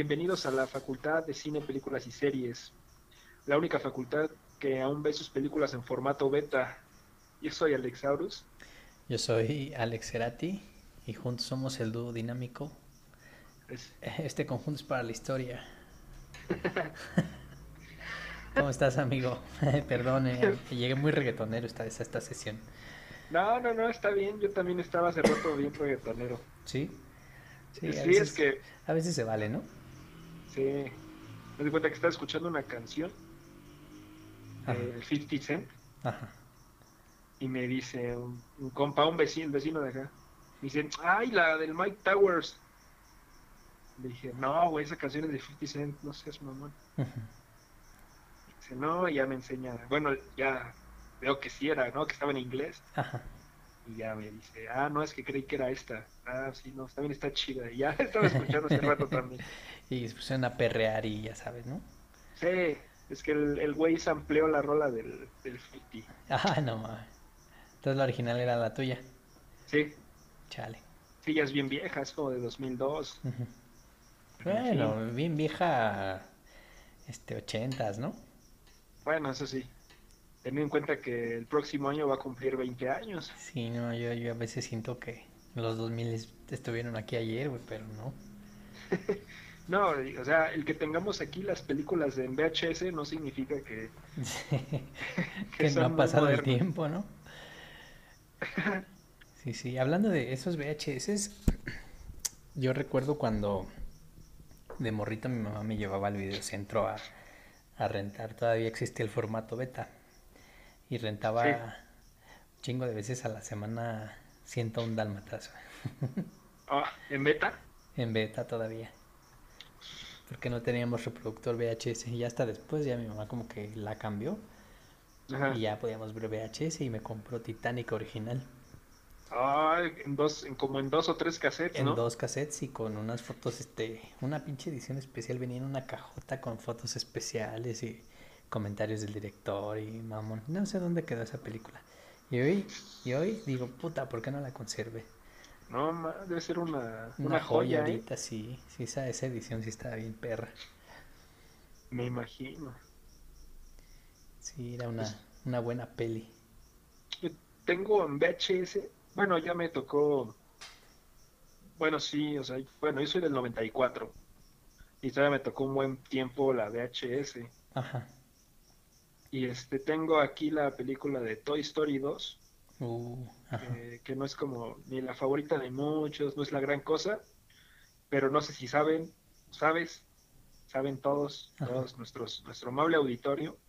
bienvenidos a la Facultad de Cine, Películas y Series, la única facultad que aún ve sus películas en formato beta. Yo soy Alexaurus. Yo soy Alex Cerati y juntos somos el dúo dinámico. Es- Este conjunto es para la historia. ¿Cómo estás, amigo? Perdón, eh, llegué muy reggaetonero esta esta sesión. No, no, no, está bien. Yo también estaba hace rato bien reggaetonero. ¿Sí? Sí, a es que, a veces se vale, ¿no? Sí, me di cuenta que estaba escuchando una canción Ajá. de 50 Cent Ajá. y me dice un, un compa, un vecino, vecino de acá, me dice, ay, la del Mike Towers. Le dije, no, güey, esa canción es de 50 Cent, no seas mamón. Ujú. Dice, no, y ya me enseña, bueno, ya veo que sí era, ¿no? Que estaba en inglés. Ajá. Y ya me dice, ah, no, es que creí que era esta. Ah, sí, no, también está chida. Y ya estaba escuchando hace rato también. Y se pusieron a perrear y ya sabes, ¿no? Sí, es que el, el güey sampleó la rola del, del 50. Ah, no mames. Entonces la original era la tuya. Sí, Chale. sí, ya es bien vieja, es como de 2002. Ujú. Pero en Bueno, bien vieja, este, ochentas, ¿no? Bueno, eso sí. Teniendo en cuenta que el próximo año va a cumplir 20 años. Sí, no, yo, yo a veces siento que los 2000 estuvieron aquí ayer, güey, pero no. No, o sea, el que tengamos aquí las películas en VHS no significa que, que no son ha pasado el tiempo, ¿no? Sí, sí, hablando de esos VHS, yo recuerdo cuando de morrito mi mamá me llevaba al videocentro a, a rentar, todavía existía el formato beta, y rentaba Sí. un chingo de veces a la semana 101 dálmatas, Ah, en beta. en beta todavía. Porque no teníamos reproductor VHS y hasta después ya mi mamá como que la cambió Ajá. y ya podíamos ver VHS y me compró Titanic original. Ah, en dos, en como en dos o tres cassettes, En ¿no? dos cassettes y con unas fotos, este, una pinche edición especial, venía en una cajota con fotos especiales y comentarios del director y mamón. No sé dónde quedó esa película. Y hoy, y hoy digo, puta, ¿por qué no la conservé? No, ma, debe ser una, Una, una joya joya, ¿eh? ahorita, sí, sí, esa, esa edición sí estaba bien perra. Me imagino. Sí, era una, una buena peli. Yo tengo en VHS, bueno, ya me tocó, bueno, sí, o sea, bueno, yo soy del 94 y todavía me tocó un buen tiempo la VHS. Ajá. Y este, tengo aquí la película de Toy Story 2, Uh, eh, que no es como ni la favorita de muchos, no es la gran cosa, pero no sé si saben, ¿sabes? Saben todos, Ajá. todos nuestros, nuestro amable auditorio,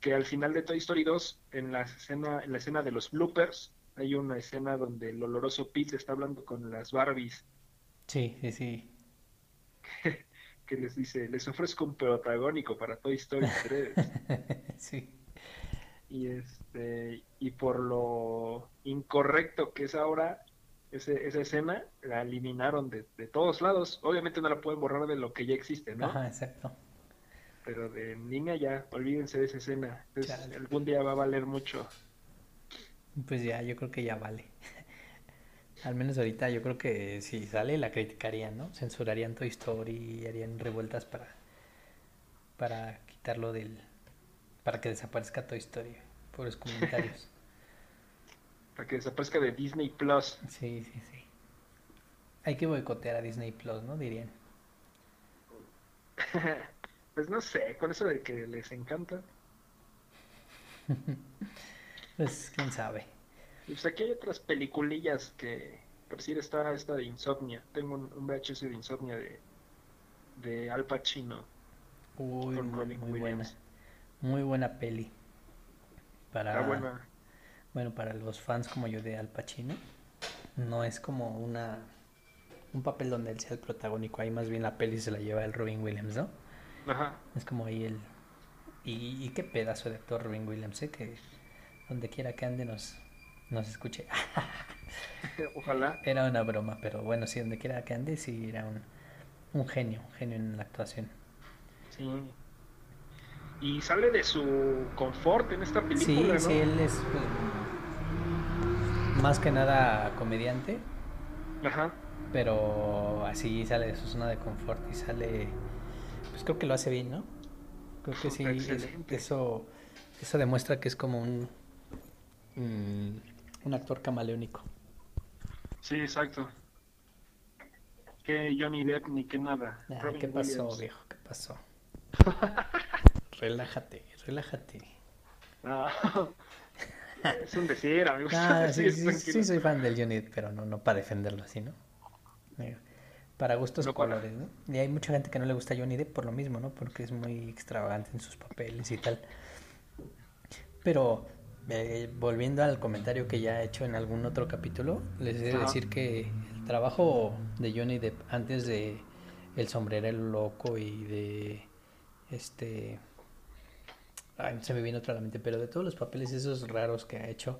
que al final de Toy Story 2, en la escena, en la escena de los bloopers, hay una escena donde el oloroso Pete está hablando con las Barbies, Sí, sí, sí. que les dice, les ofrezco un protagónico para Toy Story 3. Sí. y este y por lo incorrecto que es ahora ese- esa escena la eliminaron de, de todos lados obviamente no la pueden borrar de lo que ya existe no Ajá, exacto. pero de línea ya olvídense de esa escena Entonces, algún día va a valer mucho Pues ya, yo creo que ya vale. Al menos ahorita yo creo que si sale la criticarían, ¿no? Censurarían Toy Story y harían revueltas para, para quitarlo del... para que desaparezca Toy Story. Por los comentarios. para que desaparezca de Disney Plus Sí, sí, sí. Hay que boicotear a Disney Plus, ¿no? Dirían. pues no sé con eso de que les encanta Pues quién sabe. pues aquí hay otras peliculillas que por decir está esta de Insomnia tengo un, un VHS de Insomnia de de Al Pacino Uy, con muy, Robin muy buena. Muy buena peli. Para, Está buena. Bueno, para los fans como yo de Al Pacino, no es como una un papel donde él sea el protagónico, ahí más bien la peli se la lleva el Robin Williams, ¿no? Ajá. Es como ahí el... Y, y qué pedazo de actor Robin Williams, ¿eh? Que donde quiera que ande nos, nos escuche. Ojalá. Era una broma, pero bueno, sí, donde quiera que ande, sí, era un, un genio, un genio en la actuación. Sí. Y sale de su confort en esta Sí, película, ¿no? sí, él es pues, más que nada comediante. Ajá. Pero así sale de su zona de confort y sale, pues creo que lo hace bien, ¿no? Creo que sí, eso, eso demuestra que es como un, un actor camaleónico. Sí, exacto. Que Johnny Depp ni que nada. ¿Qué pasó, viejo? ¿Qué pasó? relájate, relájate. es un decir, amigo. Ah, sí, sí, soy fan del Johnny Depp, pero no, no para defenderlo así, ¿no? Para gustos colores, ¿no? Y hay mucha gente que no le gusta Johnny Depp por lo mismo, ¿no? Porque es muy extravagante en sus papeles y tal. Pero eh, volviendo al comentario que ya he hecho en algún otro capítulo, les he de decir que el trabajo de Johnny Depp antes de El sombrerero loco y de este ay, se me viene otra a la mente, pero de todos los papeles esos raros que ha hecho,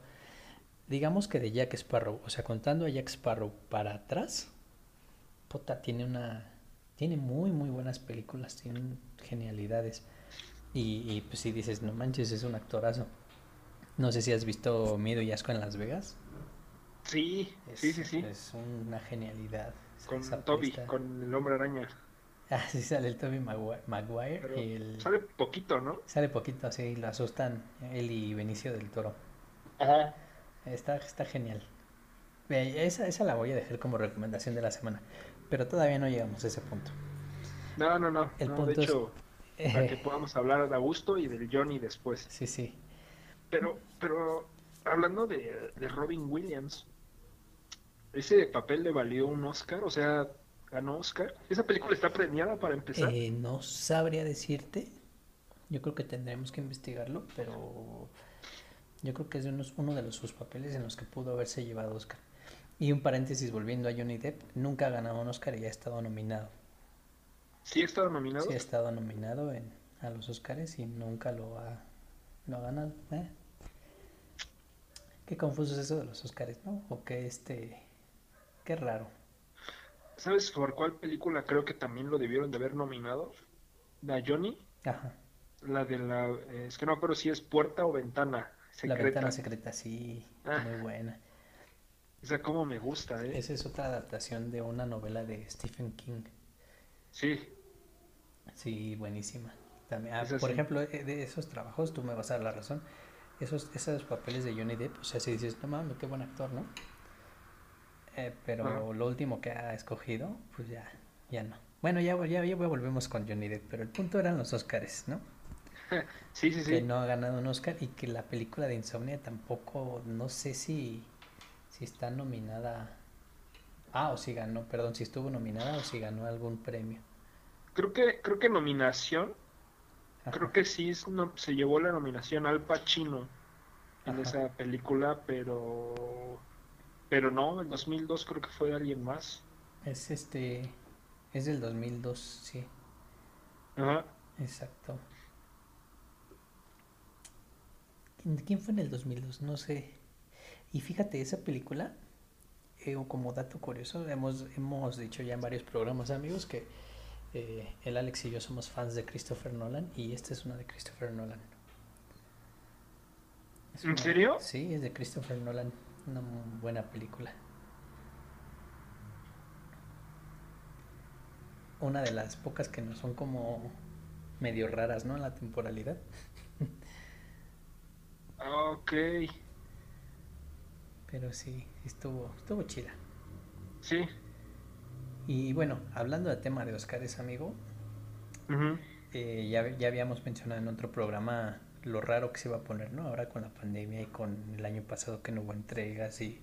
digamos que de Jack Sparrow, o sea, contando a Jack Sparrow para atrás, puta, tiene una tiene muy muy buenas películas, tiene genialidades. Y, y pues si dices, no manches, es un actorazo. No sé si has visto Miedo y Asco en Las Vegas. Sí, sí, sí, sí. Es una genialidad. Con Toby, con el hombre araña. Ah, sí, sale el Toby Maguire. Sale poquito, ¿no? Sale poquito, sí, lo asustan él y Benicio del Toro. Ajá. Está, está genial. Esa, esa la voy a dejar como recomendación de la semana. Pero todavía no llegamos a ese punto. No, no, no. El punto de hecho, para que podamos hablar de Augusto y del Johnny después. Sí, sí. Pero, pero hablando de, Robin Williams, ese papel le valió un Oscar, o sea, ganó Oscar. ¿Esa película está premiada para empezar? Eh, no sabría decirte. Yo creo que tendremos que investigarlo, pero yo creo que es uno, uno de los, sus papeles en los que pudo haberse llevado Oscar. Y un paréntesis volviendo a Johnny Depp, nunca ha ganado un Oscar y ha estado nominado. ¿Sí ha estado nominado? Sí ha estado nominado en, a los Oscars y nunca lo ha no ganan. ¿eh? Qué confuso es eso de los Oscars, ¿no? O que este. Qué raro. ¿Sabes por cuál película creo que también lo debieron de haber nominado? La Johnny. Ajá. La de la. es que no pero si es puerta o ventana secreta. La ventana secreta, sí. Ah. Muy buena. Esa como me gusta, ¿eh? Esa es otra adaptación de una novela de Stephen King. Sí. Sí, buenísima. También, ah, por ejemplo, eh, de esos trabajos, tú me vas a dar la razón. Esos, esos papeles de Johnny Depp, o sea, si dices, no mames, qué buen actor, ¿no? Eh, pero lo último que ha escogido, pues ya, ya no. Bueno, ya, ya, ya volvemos con Johnny Depp, pero el punto eran los Oscars, ¿no? Sí, sí, sí. Que no ha ganado un Oscar y que la película de Insomnia tampoco, no sé si, si está nominada. Ah, o si ganó, perdón, si estuvo nominada o si ganó algún premio. Creo que, creo que nominación Creo que sí no, se llevó la nominación al Pacino en esa película, pero pero no, en 2002 creo que fue alguien más. Es este es del 2002, sí. Ajá. Exacto. ¿Quién fue en el 2002? No sé. Y fíjate, esa película, eh, como dato curioso, hemos, hemos dicho ya en varios programas, amigos, que eh, el Alex y yo somos fans de Christopher Nolan y esta es una de Christopher Nolan. ¿En serio? Sí, es de Christopher Nolan. Una buena película. Una de las pocas que no son como medio raras, ¿no? En la temporalidad. ok. Pero sí, estuvo, estuvo chida. Sí. Y bueno, hablando del tema de Oscars, amigo, eh, ya, ya habíamos mencionado en otro programa lo raro que se iba a poner, ¿no? Ahora con la pandemia y con el año pasado que no hubo entregas y,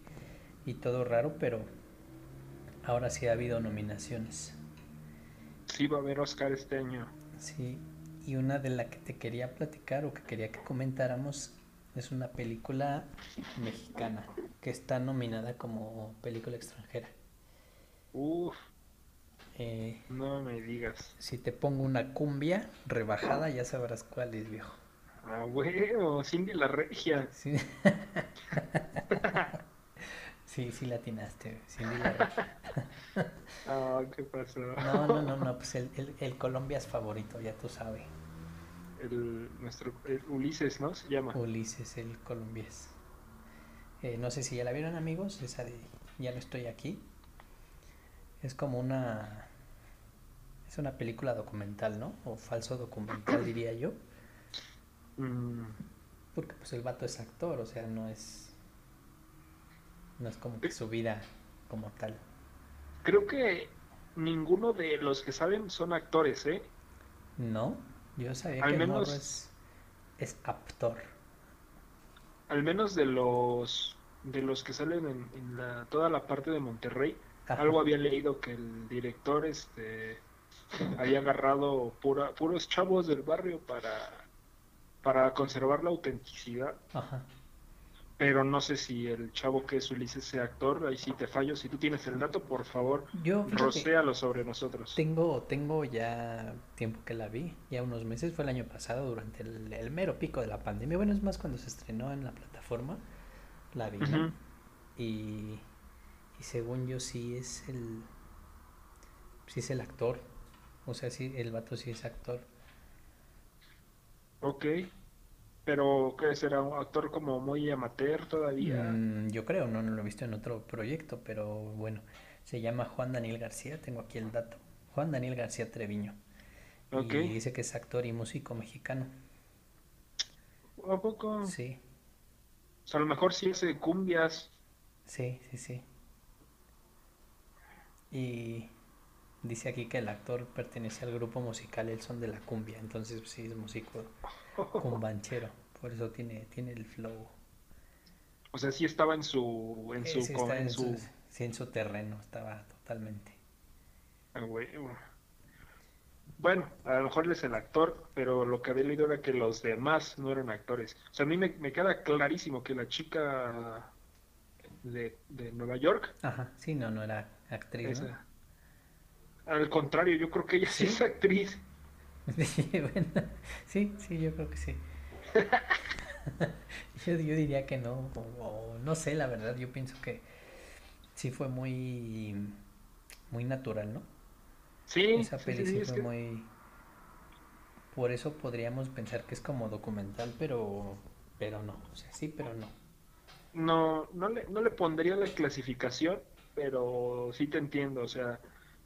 y todo raro, pero ahora sí ha habido nominaciones. Sí, va a haber Oscar este año. Sí, y una de la que te quería platicar o que quería que comentáramos es una película mexicana que está nominada como película extranjera. Uf. Eh, no me digas. Si te pongo una cumbia rebajada, ya sabrás cuál es, viejo. Ah, bueno, Cindy la regia. Sí, sí, sí la atinaste, Cindy la regia. ah, ¿qué pasó? No, no, no, no, pues el, el, el Colombia es favorito, ya tú sabes. El, nuestro, Ulises, ¿no? Se llama. Ulises, el colombiés. Eh, no sé si ya la vieron, amigos, esa de Ya no estoy aquí. Es como una... Es una película documental, ¿no? O falso documental, diría yo. Mm, Porque pues el vato es actor, o sea, no es... No es como que su vida como tal. creo que ninguno de los que saben son actores, ¿eh? No, yo sabía Al que el menos- es, es actor. Al menos de los de los que salen en, en la, toda la parte de Monterrey. Algo había leído que el director este había agarrado pura, puros chavos del barrio para, para conservar la autenticidad. Ajá. Pero no sé si el chavo que es Ulises sea actor, ahí sí te fallo. Si tú tienes el dato, por favor, Yo, fíjate, rocéalo sobre nosotros. tengo, tengo ya tiempo que la vi, ya unos meses, fue el año pasado, durante el, el mero pico de la pandemia. Bueno, es más cuando se estrenó en la plataforma, la vi. Y, y según yo sí es el, sí es el actor. O sea, sí, el vato sí es actor. Ok. Pero, ¿qué será? ¿Un actor como muy amateur todavía? Mm, yo creo, no, no lo he visto en otro proyecto, pero bueno, se llama Juan Daniel García, tengo aquí el dato. Juan Daniel García Treviño. Y dice que es actor y músico mexicano. ¿A poco? Sí, O sea, a lo mejor sí hace cumbias. sí, sí, sí. Y dice aquí que el actor pertenece al grupo musical El Son de la Cumbia, entonces pues, sí es músico cumbanchero, por eso tiene, tiene el flow. O sea, sí estaba en su, en su, sí está en en su, su, sí, en su terreno, estaba totalmente. ah. Bueno, a lo mejor él es el actor, pero lo que había leído era que los demás no eran actores. O sea, a mí me, me queda clarísimo que la chica de, de Nueva York, Ajá, sí, no, no era actriz, al contrario, yo creo que ella sí ¿Sí? es actriz. Sí, bueno, sí, sí, yo creo que sí. Yo, yo diría que no, o, o no sé, la verdad, yo pienso que sí fue muy, muy natural, ¿no? Sí, Esa sí, peli sí, fue que- muy... Por eso podríamos pensar que es como documental, pero, pero no, o sea, sí, pero no. No, no le, no le pondría la clasificación, pero sí te entiendo, o sea,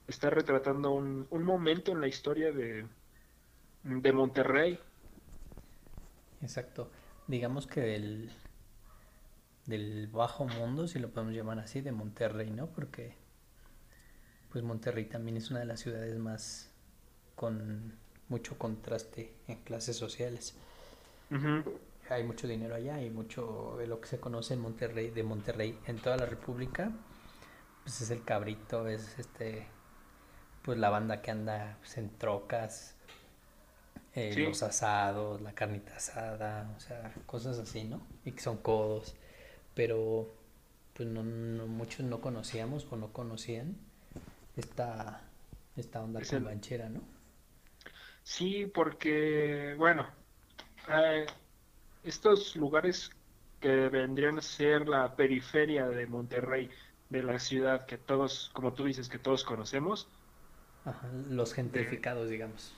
está retratando un, un momento en la historia de, de Monterrey. Exacto. Digamos que del, del bajo mundo, si lo podemos llamar así, de Monterrey, ¿no? Porque pues Monterrey también es una de las ciudades más con mucho contraste en clases sociales. Hay mucho dinero allá y mucho de lo que se conoce en Monterrey, de Monterrey en toda la República, pues es el cabrito, es este, pues la banda que anda pues, en trocas, eh, Sí. los asados, la carnita asada, o sea, cosas así, ¿no? Y que son codos, pero pues no, no- muchos no conocíamos o no conocían esta, esta onda el- banchera, ¿no? Sí, porque, bueno, eh, estos lugares que vendrían a ser la periferia de Monterrey, de la ciudad que todos, como tú dices, que todos conocemos, Ajá, los gentrificados, digamos.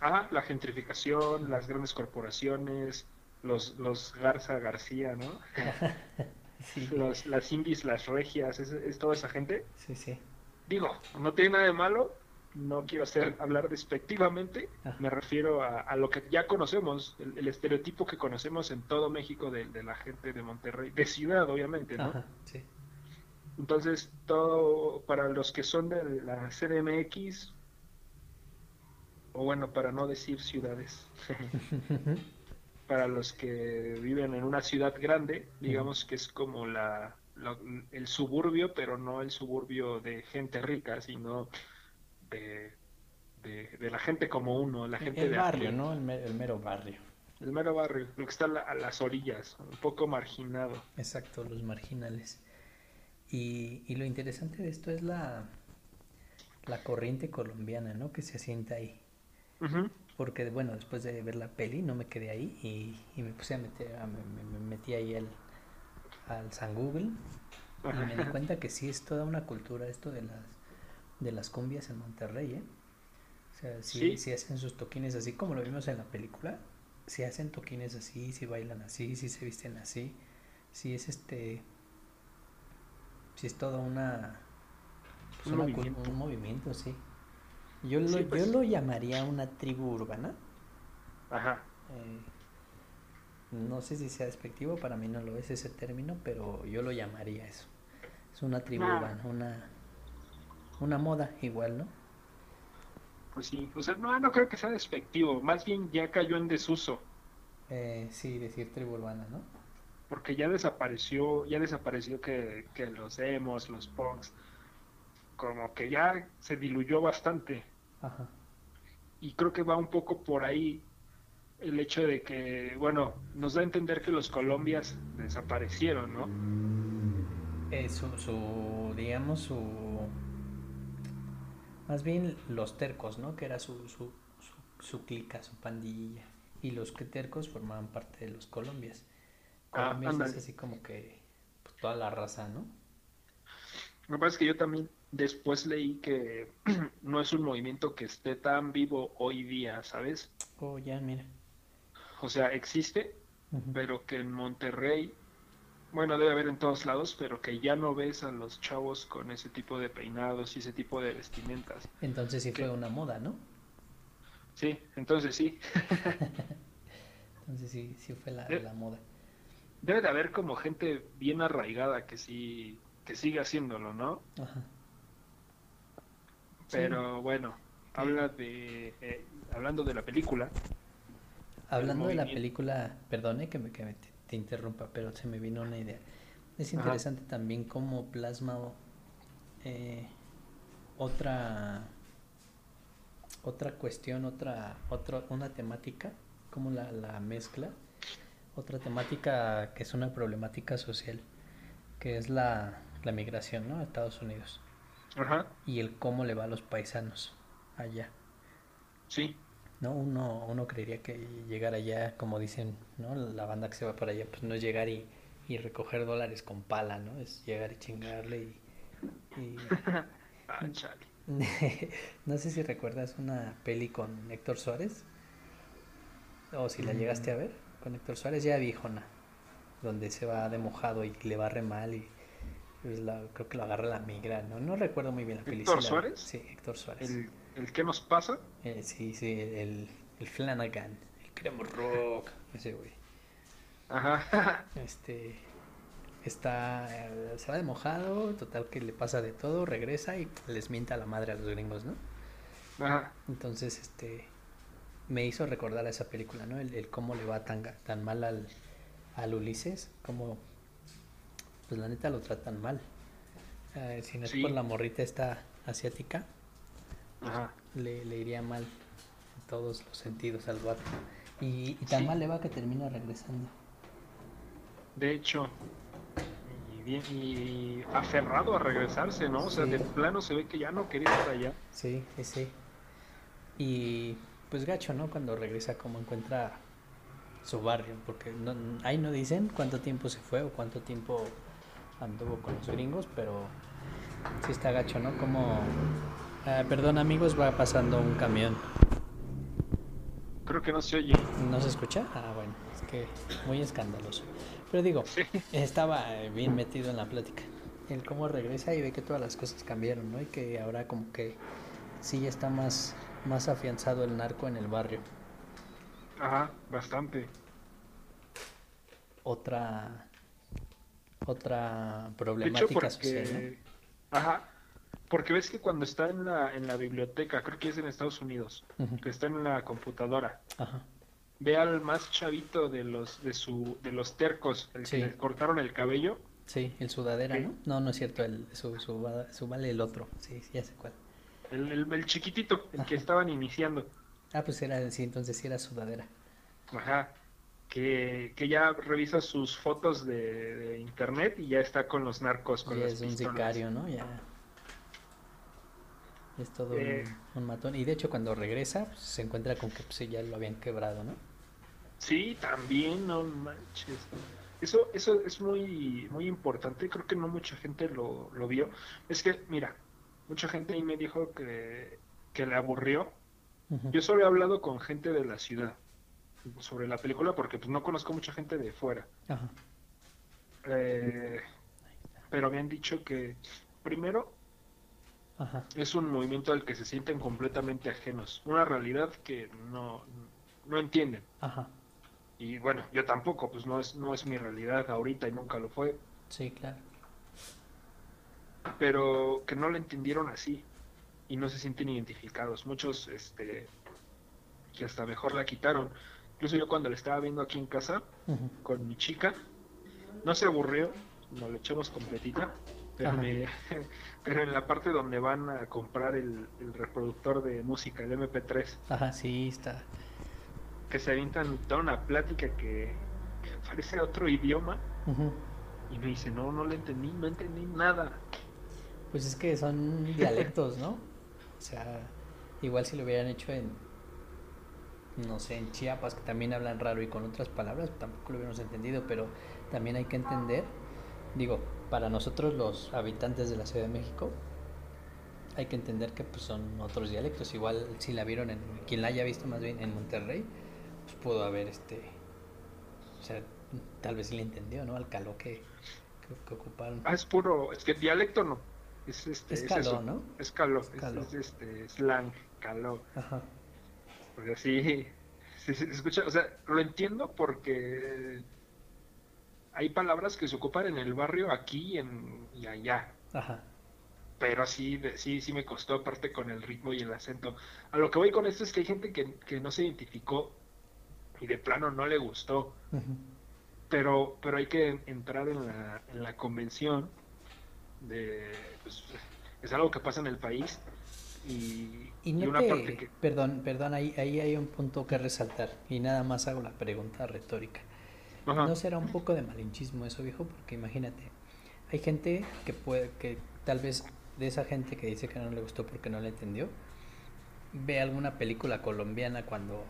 ah, la gentrificación, las grandes corporaciones, los, los Garza García, ¿no? Sí, Los, las indies, las regias, es, es toda esa gente. sí, sí. Digo, no tiene nada de malo, no quiero hacer hablar despectivamente, Ajá. me refiero a, a lo que ya conocemos, el, el estereotipo que conocemos en todo México de, de la gente de Monterrey, de ciudad obviamente, ¿no? Ajá, sí. Entonces, todo para los que son de la CDMX, o bueno, para no decir ciudades, para los que viven en una ciudad grande, digamos que es como la, la- el suburbio, pero no el suburbio de gente rica, sino de, de, de la gente como uno, la gente El de barrio. ¿no? El, me- el mero barrio. El mero barrio, lo que está a, la- a las orillas, un poco marginado. Exacto, los marginales. Y, y lo interesante de esto es la, la corriente colombiana, ¿no? Que se asienta ahí. Porque, bueno, después de ver la peli no me quedé ahí y, y me puse a meter, a- me, me- me metí ahí al, al San Google y me di cuenta que sí es toda una cultura esto de las, de las cumbias en Monterrey, ¿eh? O sea, sí, Sí. sí hacen sus toquines así como lo vimos en la película. Sí hacen toquines así, sí bailan así, sí se visten así. Sí es este... Sí es toda una... Pues un, movimiento. un movimiento, sí. Yo lo, yo pues. lo llamaría una tribu urbana. Ajá. Eh, no sé si sea despectivo, para mí no lo es ese término, pero yo lo llamaría eso. Es una tribu ah. urbana, una, una moda igual, ¿no? Pues sí, o sea, no, no creo que sea despectivo, más bien ya cayó en desuso. Eh, sí, decir tribu urbana, ¿no? Porque ya desapareció, ya desapareció que, que los emos, los punks, como que ya se diluyó bastante. Ajá. Y creo que va un poco por ahí el hecho de que, bueno, nos da a entender que los colombias desaparecieron, ¿no? Eh, su, su, digamos, su... Más bien los tercos, ¿no? Que era su, su, su, clica, su pandilla. Y los que tercos formaban parte de los colombias. Ah, colombias es así como que pues, toda la raza, ¿no? Lo que pasa es que yo también después leí que no es un movimiento que esté tan vivo hoy día, ¿sabes? Oh, ya, mira. O sea, existe, pero que en Monterrey, bueno, debe haber en todos lados, pero que ya no ves a los chavos con ese tipo de peinados y ese tipo de vestimentas. Entonces sí fue una moda, ¿no? Sí, entonces sí. entonces sí, sí fue la, la moda. Debe de haber como gente bien arraigada que sí, que sigue haciéndolo, ¿no? Ajá. Pero bueno, habla de, eh, hablando de la película. Hablando de la película, perdone que me, que te, interrumpa, pero se me vino una idea. Es interesante también cómo plasma eh, otra otra cuestión, otra, otra una temática, como la, la mezcla, otra temática que es una problemática social, que es la, la migración ¿no? a Estados Unidos. Y el cómo le va a los paisanos allá. Sí. ¿No? Uno, uno creería que llegar allá, como dicen, ¿no? La banda que se va para allá, pues no es llegar y, recoger dólares con pala, ¿no? Es llegar y chingarle y... ah, no sé si recuerdas una peli con Héctor Suárez. O si la llegaste a ver, con Héctor Suárez ya viejona, donde se va de mojado y le va re mal y pues creo que lo agarra la migra, ¿no? No recuerdo muy bien la película. ¿Héctor Suárez? Sí, Héctor Suárez. ¿El, el qué nos pasa? Eh, sí, sí, el, el Flanagan, el Cremo Rock, ese güey. Ajá. Este, está, eh, se va de mojado, total que le pasa de todo, regresa y les mienta a la madre a los gringos, ¿no? Ajá. Entonces, este, me hizo recordar a esa película, ¿no? El, el cómo le va tan, tan mal al, al Ulises, cómo pues la neta lo tratan mal. Eh, si no es por la morrita esta asiática, Le, le, iría mal en todos los sentidos al vato. Y, tan mal le va que termina regresando. De hecho, y, bien, y aferrado a regresarse, ¿no? O sea, de plano se ve que ya no quería estar allá. Sí, sí, Y pues gacho, ¿no? Cuando regresa, como encuentra su barrio, porque no, ahí no dicen cuánto tiempo se fue o cuánto tiempo anduvo con los gringos, pero sí está gacho, ¿no? Como, ah, perdón amigos, va pasando un camión. Creo que no se oye. ¿No se escucha? Ah, bueno, es que muy escandaloso. Pero digo, estaba eh, bien metido en la plática. El cómo regresa y ve que todas las cosas cambiaron, ¿no? Y que ahora como que sí está más, más afianzado el narco en el barrio. Ajá, bastante. Otra otra problemática social. Ajá, porque ves que cuando está en la, en la biblioteca, creo que es en Estados Unidos, que está en la computadora, ve al más chavito de los de su de los tercos, el que le cortaron el cabello. Sí, el sudadera, ¿no? No, no es cierto, el, su, su, vale el otro, sí, ya sé cuál. El, el, chiquitito, el que estaban iniciando. Ah, pues era, sí, entonces sí era sudadera. Ajá que, que ya revisa sus fotos de, internet y ya está con los narcos. Con ya es un sicario, ¿no? Ya. Es todo eh. un, matón. Y de hecho, cuando regresa, pues, se encuentra con que pues, ya lo habían quebrado, ¿no? Sí, también, no manches. Eso, eso es muy, muy importante. Creo que no mucha gente lo, lo vio. Es que, mira, mucha gente ahí me dijo que, que le aburrió. Yo solo he hablado con gente de la ciudad sobre la película porque pues no conozco mucha gente de fuera. Eh, pero habían dicho que primero. Es un movimiento al que se sienten completamente ajenos, una realidad que no, no entienden. Y bueno, yo tampoco, pues no es, no es mi realidad ahorita y nunca lo fue, Sí, claro. Pero que no lo entendieron así y no se sienten identificados. Muchos, este, que hasta mejor la quitaron. Incluso yo cuando la estaba viendo aquí en casa con mi chica, no se aburrió, nos la echamos completita, pero, me- pero en la parte donde van a comprar el, el reproductor de música, el MP3, Ajá, sí, está. que se avientan toda una plática que, parece otro idioma y me dice, no, no le entendí, no entendí nada. Pues es que son dialectos, ¿no? O sea, igual si lo hubieran hecho en, no sé, en Chiapas, que también hablan raro y con otras palabras, tampoco lo hubiéramos entendido, pero también hay que entender, digo, para nosotros los habitantes de la Ciudad de México, hay que entender que pues, son otros dialectos. Igual si la vieron en, quien la haya visto más bien en Monterrey, pues pudo haber este, o sea, tal vez sí le entendió, ¿no? Al que, que ocuparon. Ah, es puro, es que dialecto no, es, este, Es es caló, eso, ¿no? es caló, es- Caló. Es, este, slang, caló. Ajá. Porque así sí, se escucha, o sea, lo entiendo porque hay palabras que se ocupan en el barrio aquí en, y allá, Ajá. pero sí, de- sí, sí me costó aparte con el ritmo y el acento. A lo que voy con esto es que hay gente que, que no se identificó y de plano no le gustó, pero, pero hay que entrar en la, en la convención de, pues, es algo que pasa en el país y, Y y no una te- parte que... Perdón, perdón, ahí, ahí hay un punto que resaltar y nada más hago la pregunta retórica. Ajá. ¿No será un poco de malinchismo eso, viejo? Porque imagínate, hay gente que puede, que tal vez de esa gente que dice que no le gustó porque no le entendió, ve alguna película colombiana cuando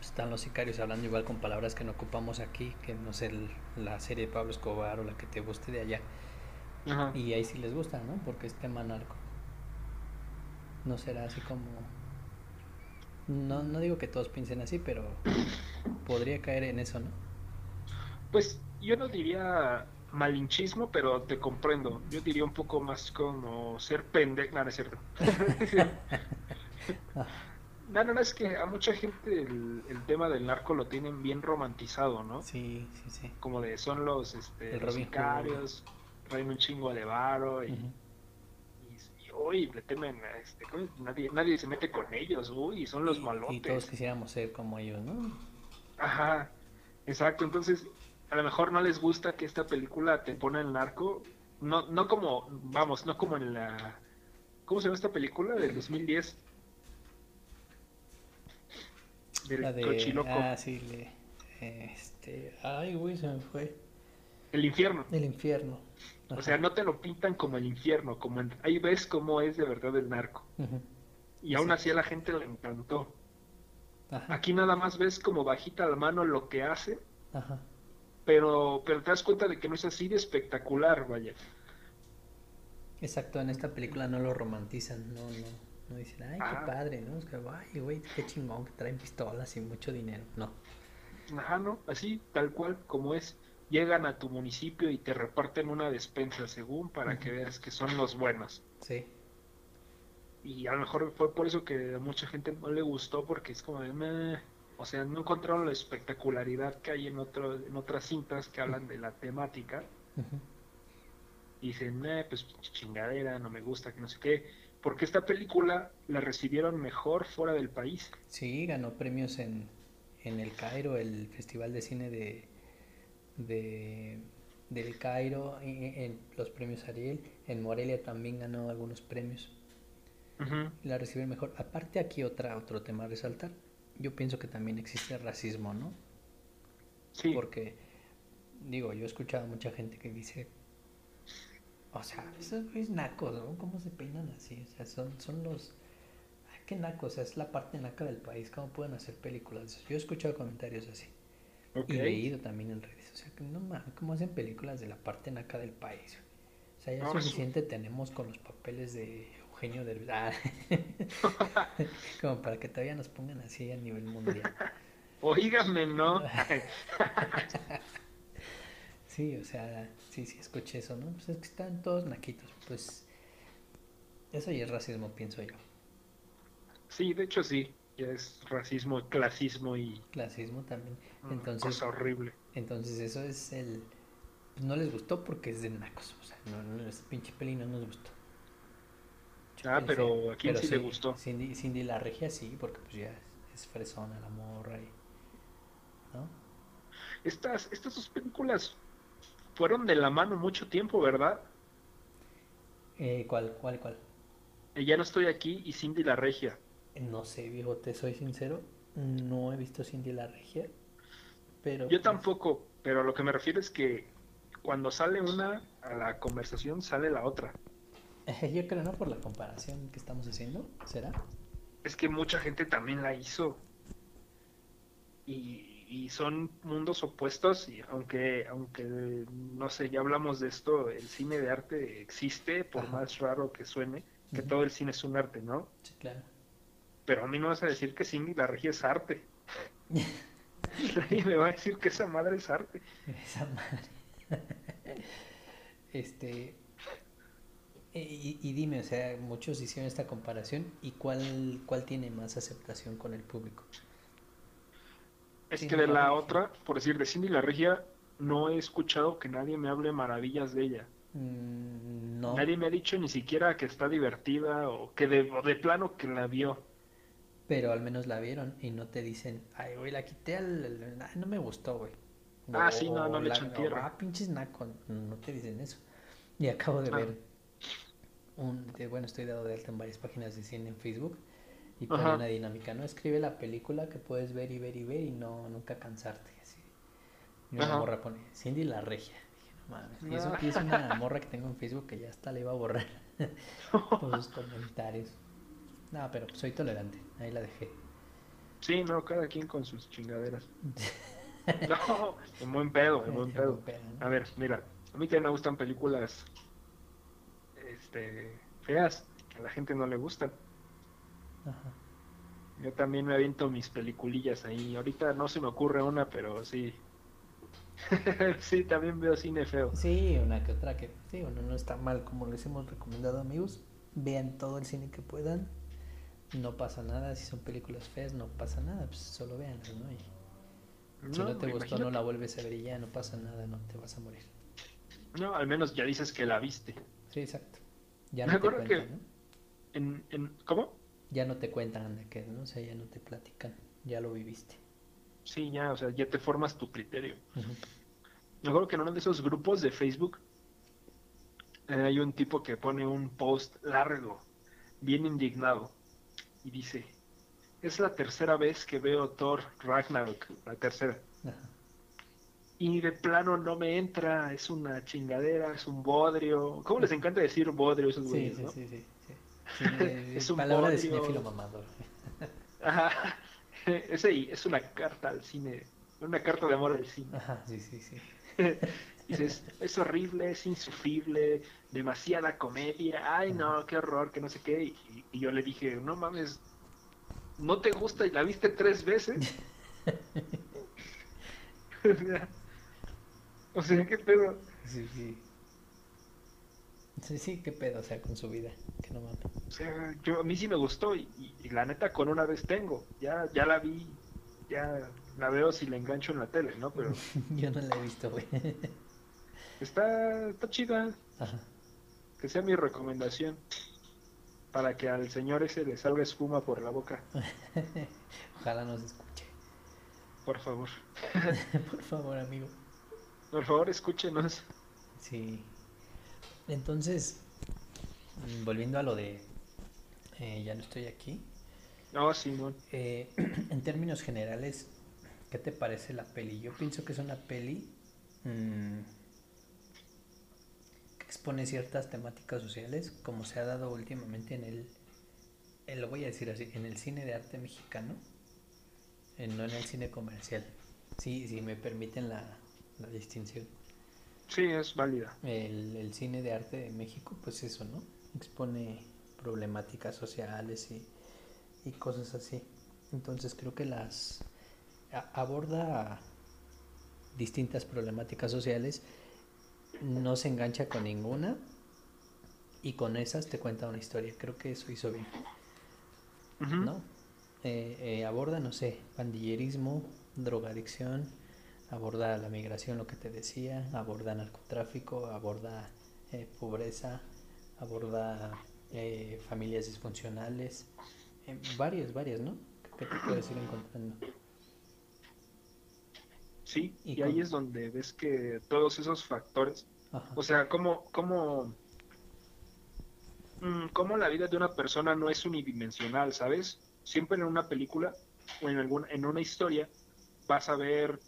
están los sicarios hablando igual con palabras que no ocupamos aquí, que no sé, la serie de Pablo Escobar o la que te guste de allá. Ajá. Y ahí sí les gusta, ¿no? Porque es tema narco. No será así como... No, no digo que todos piensen así, pero podría caer en eso, ¿no? Pues yo no diría malinchismo, pero te comprendo. Yo diría un poco más como ser pendejo. No, no es cierto. No, no, no, es que a mucha gente el, el tema del narco lo tienen bien romantizado, ¿no? Sí, sí, sí. Como de son los, este, los Hood. Traen un chingo de varo y, Ujú. y, y, uy, le temen a este, nadie, nadie se mete con ellos, uy, son los malotes. Y todos quisiéramos ser como ellos, ¿no? Ajá, exacto. Entonces, a lo mejor no les gusta que esta película te pone el narco, no, no como, vamos, no como en la, ¿cómo se llama esta película del 2010? Del La de... cochiloco, Ah, sí, le... Este... Ay, güey, se me fue. el infierno. El infierno. O sea, no te lo pintan como el infierno, como en- ahí ves cómo es de verdad el narco. Y aún Sí. así a la gente le encantó. Ajá, Aquí nada más ves como bajita la mano lo que hace, pero, pero te das cuenta de que no es así de espectacular, vaya. Exacto, en esta película no lo romantizan, no, no. No dicen, ay, qué Ajá. padre, ¿no? Es que, ay, güey, qué chingón que traen pistolas y mucho dinero. No. Ajá, ¿no? Así, tal cual como es. Llegan a tu municipio y te reparten una despensa según para que veas que son los buenos. Sí. Y a lo mejor fue por eso que a mucha gente no le gustó porque es como de, "Meh". o sea, no encontraron la espectacularidad que hay en, otro, en otras cintas que hablan de la temática. Y dicen, eh, pues chingadera, no me gusta, que no sé qué. Porque esta película la recibieron mejor fuera del país. Sí, ganó premios en, en el Cairo, el Festival de Cine de, de del Cairo, en, en los premios Ariel. En Morelia también ganó algunos premios. Ujú. La recibieron mejor. Aparte aquí otra, otro tema a resaltar. Yo pienso que también existe racismo, ¿no? Sí, Porque, digo, yo he escuchado a mucha gente que dice, o sea, esos güeyes nacos, ¿no? ¿Cómo se peinan así? O sea, son, son los... Ay, qué nacos, o sea, es la parte naca del país, ¿cómo pueden hacer películas? Yo he escuchado comentarios así. Y leído también en redes, o sea, que no mames, ¿cómo hacen películas de la parte naca del país? O sea, ya No, eso- suficiente tenemos con los papeles de Eugenio del... Ah, como para que todavía nos pongan así a nivel mundial. Oígame, ¿no? Sí, o sea, sí, sí, escuché eso, ¿no? Pues es que están todos naquitos. Pues Eso ya es racismo, pienso yo. Sí, de hecho sí, ya es racismo, clasismo y Clasismo también. Entonces, cosa horrible. entonces eso es el... pues no les gustó porque es de nacos. O sea, no, no, pinche peli no nos gustó. Yo Ah, pensé- pero ¿a quién pero sí le gustó? Cindy, Cindy la regia sí, porque pues ya es, es fresona la morra y... ¿No? Estas, estas dos películas fueron de la mano mucho tiempo, ¿verdad? Eh, ¿cuál, cuál, cuál? Eh, Ya no estoy aquí y Cindy la Regia. No sé, viejo, te soy sincero. No he visto Cindy la regia. Pero... Yo pues, tampoco, pero a lo que me refiero es que cuando sale una a la conversación sale la otra. Yo creo, ¿no? Por la comparación que estamos haciendo, ¿será? Es que mucha gente también la hizo. Y, y son mundos opuestos y aunque, aunque no sé, ya hablamos de esto, el cine de arte existe, por Ajá. más raro que suene, que todo el cine es un arte, ¿no? Sí, claro. Pero a mí no vas a decir que Cindy la regia es arte. Nadie me va a decir que esa madre es arte. Esa madre. Este. eh, Y, y dime, o sea, muchos hicieron esta comparación y cuál, cuál tiene más aceptación con el público. Es que de la otra, por decir, de Cindy la regia, no he escuchado que nadie me hable maravillas de ella. Mm, no, Nadie me ha dicho ni siquiera que está divertida o que de, o de plano que la vio. Pero al menos la vieron y no te dicen, ay, güey, la quité al. al- ay, no me gustó, güey. Ah, sí, no, no le echan tierra. Ah, pinches naco. No te dicen eso. Y acabo de Ah. ver un. de- bueno, estoy dado de alta en varias páginas de cine en Facebook. Y pone una dinámica, ¿no? Escribe la película que puedes ver y ver y ver y no nunca cansarte. Así. Y una Ajá. morra pone, Cindy la regia. Dije, no mames. Y, eso, Ah. es una morra que tengo en Facebook que ya hasta le iba a borrar por sus comentarios. No, pero soy tolerante. Ahí la dejé. Sí, no, cada quien con sus chingaderas. No, en buen pedo, en buen En pedo. A ver, mira, a mí también me gustan películas este, feas, que a la gente no le gustan. Ajá. Yo también me aviento mis peliculillas ahí. Ahorita no se me ocurre una, pero sí. Sí, también veo cine feo. Sí, una que otra que, sí, uno no está mal, como les hemos recomendado amigos, vean todo el cine que puedan, no pasa nada, si son películas feas no pasa nada, pues solo véanlas, ¿no? Y si no, te gustó no la vuelves a ver y ya no pasa nada, no te vas a morir. No, al menos ya dices que la viste. Sí, exacto. Ya Me no te acuerdo cuentan, que- ¿no? En, en, ¿Cómo? Ya no te cuentan de qué, ¿no? O sea, ya no te platican, ya lo viviste. Sí, ya, o sea, ya te formas tu criterio. Me acuerdo que en uno de esos grupos de Facebook eh, hay un tipo que pone un post largo, bien indignado, y dice, es la tercera vez que veo Thor Ragnarok, la tercera. Ajá. Y de plano no me entra, es una chingadera, es un bodrio. ¿Cómo les encanta decir bodrio esos güeyes, sí, no? sí, sí, Es un palabra de bodrio. cinéfilo mamador. Ajá. Ese es una carta al cine, una carta de amor al cine. Ajá, sí, sí, sí. Dices, es horrible, es insufrible, demasiada comedia, ay no, qué horror, que no sé qué. Y, y yo le dije, no mames, ¿no te gusta y la viste tres veces? o sea, o sea, ¿qué pedo? Sí, sí. Sí, sí, qué pedo, o sea, con su vida, que no mames. O sea, yo, a mí sí me gustó y, y- y la neta con una vez tengo, ya, ya la vi, ya la veo si la engancho en la tele, ¿no? Pero Yo no la he visto, güey. Está, está chida, Ajá. que sea mi recomendación. Para que al señor ese le salga espuma por la boca, Ojalá nos escuche. por favor. Por favor, amigo. Por favor, escúchenos. Sí. Entonces, volviendo a lo de eh, ya no estoy aquí. No, Simón. eh, en términos generales, ¿qué te parece la peli? Yo pienso que es una peli mm, expone ciertas temáticas sociales, como se ha dado últimamente en el, lo voy a decir así, en el cine de arte mexicano, no en el cine comercial. Sí, si me permiten la, la distinción. Sí, es válida. El, el cine de arte de México, pues eso, ¿no? Expone problemáticas sociales y, y cosas así. Entonces creo que las a- aborda distintas problemáticas sociales, no se engancha con ninguna y con esas te cuenta una historia. Creo que eso hizo bien. ¿No? Eh, eh, aborda, no sé, pandillerismo, drogadicción, aborda la migración, lo que te decía, aborda narcotráfico, aborda eh, pobreza, aborda familias disfuncionales, varias, varias, ¿no? ¿Qué te puedes ir encontrando? Sí, y, ahí es donde ves que todos esos factores, o sea, cómo, cómo, mm, cómo la vida de una persona no es unidimensional, ¿sabes? Siempre en una película o en, alguna, en una historia vas a ver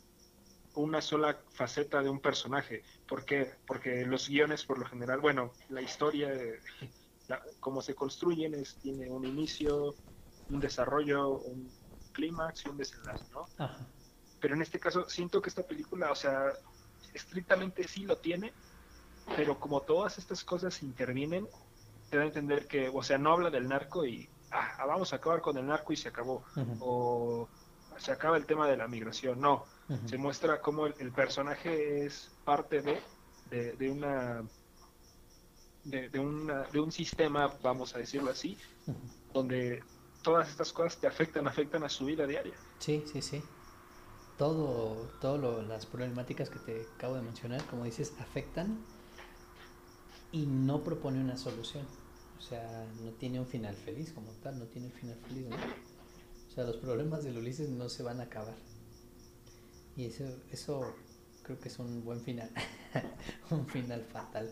una sola faceta de un personaje. ¿Por qué? Porque los guiones, por lo general, bueno, la historia, la, cómo se construyen, es, tiene un inicio, un desarrollo, un clímax y un desenlace, ¿no? Ajá. Pero en este caso siento que esta película, o sea, estrictamente sí lo tiene, pero como todas estas cosas intervienen, te da a entender que, o sea, no habla del narco y ah, vamos a acabar con el narco y se acabó. O se acaba el tema de la migración. No, se muestra cómo el, personaje es parte de, de, una, de, de, una, de un sistema, vamos a decirlo así, donde todas estas cosas te afectan, afectan a su vida diaria. Sí, sí, sí todo, todo las problemáticas que te acabo de mencionar, como dices, afectan y no propone una solución. O sea, no tiene un final feliz como tal, no tiene un final feliz. O sea, los problemas del Ulises no se van a acabar. Y eso, eso creo que es un buen final, un final fatal.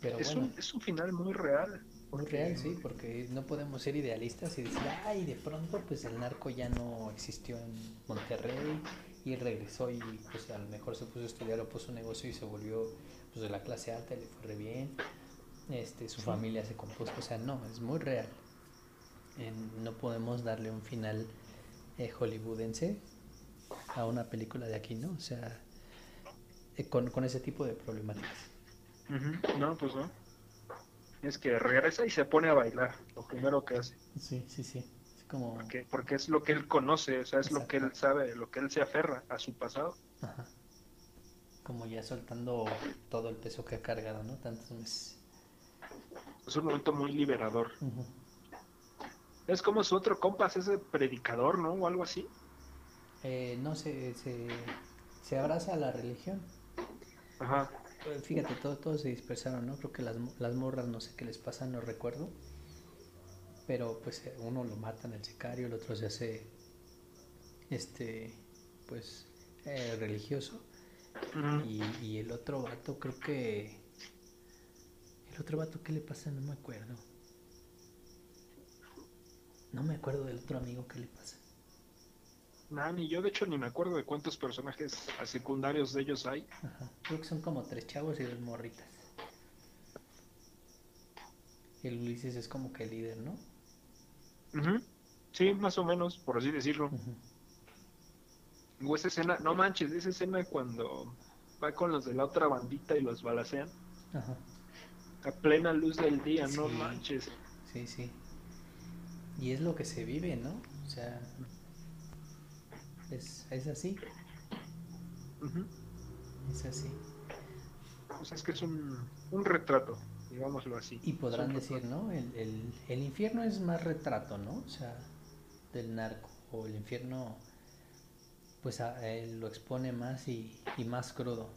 Pero es, bueno, un, es un final muy real. Muy real, sí, porque no podemos ser idealistas y decir, ay, de pronto pues el narco ya no existió en Monterrey y regresó y pues a lo mejor se puso a estudiar o puso un negocio y se volvió pues de la clase alta y le fue re bien. Este, su familia se compuso, o sea, no, es muy real. no podemos darle un final eh, hollywoodense a una película de aquí, ¿no? O sea, eh, con, con, ese tipo de problemáticas. No, pues no. Es que regresa y se pone a bailar, lo primero que hace. Sí, sí, sí. Porque, porque es lo que él conoce, o sea, es lo que él sabe, lo que él se aferra a su pasado. Ajá. Como ya soltando todo el peso que ha cargado, ¿no? Tantos meses. Es un momento muy liberador. Es como su otro compas, ese predicador, ¿no? O algo así. Eh, no, se, se, se abraza a la religión. Ajá. Eh, fíjate, todo, todos se dispersaron, ¿no? Creo que las, las morras, no sé qué les pasa, no recuerdo pero pues eh, uno lo mata en el sicario, el otro se hace este pues eh, religioso y, y, el otro vato creo que el otro vato qué le pasa no me acuerdo no me acuerdo del otro amigo qué le pasa Nah, ni yo de hecho ni me acuerdo de cuántos personajes secundarios de ellos hay. Creo que son como tres chavos y dos morritas. El Ulises es como que el líder, ¿no? Sí, más o menos, por así decirlo. O esa escena, no manches, esa escena cuando va con los de la otra bandita y los balacean. A plena luz del día, no manches. Sí, sí. Y es lo que se vive, ¿no? O sea, es, es así. Es así. O sea, es que es un, un retrato digámoslo así. Y podrán decir, ¿no? El, el, el, infierno es más retrato, ¿no? O sea, del narco. O el infierno, pues a, lo expone más y, y más crudo.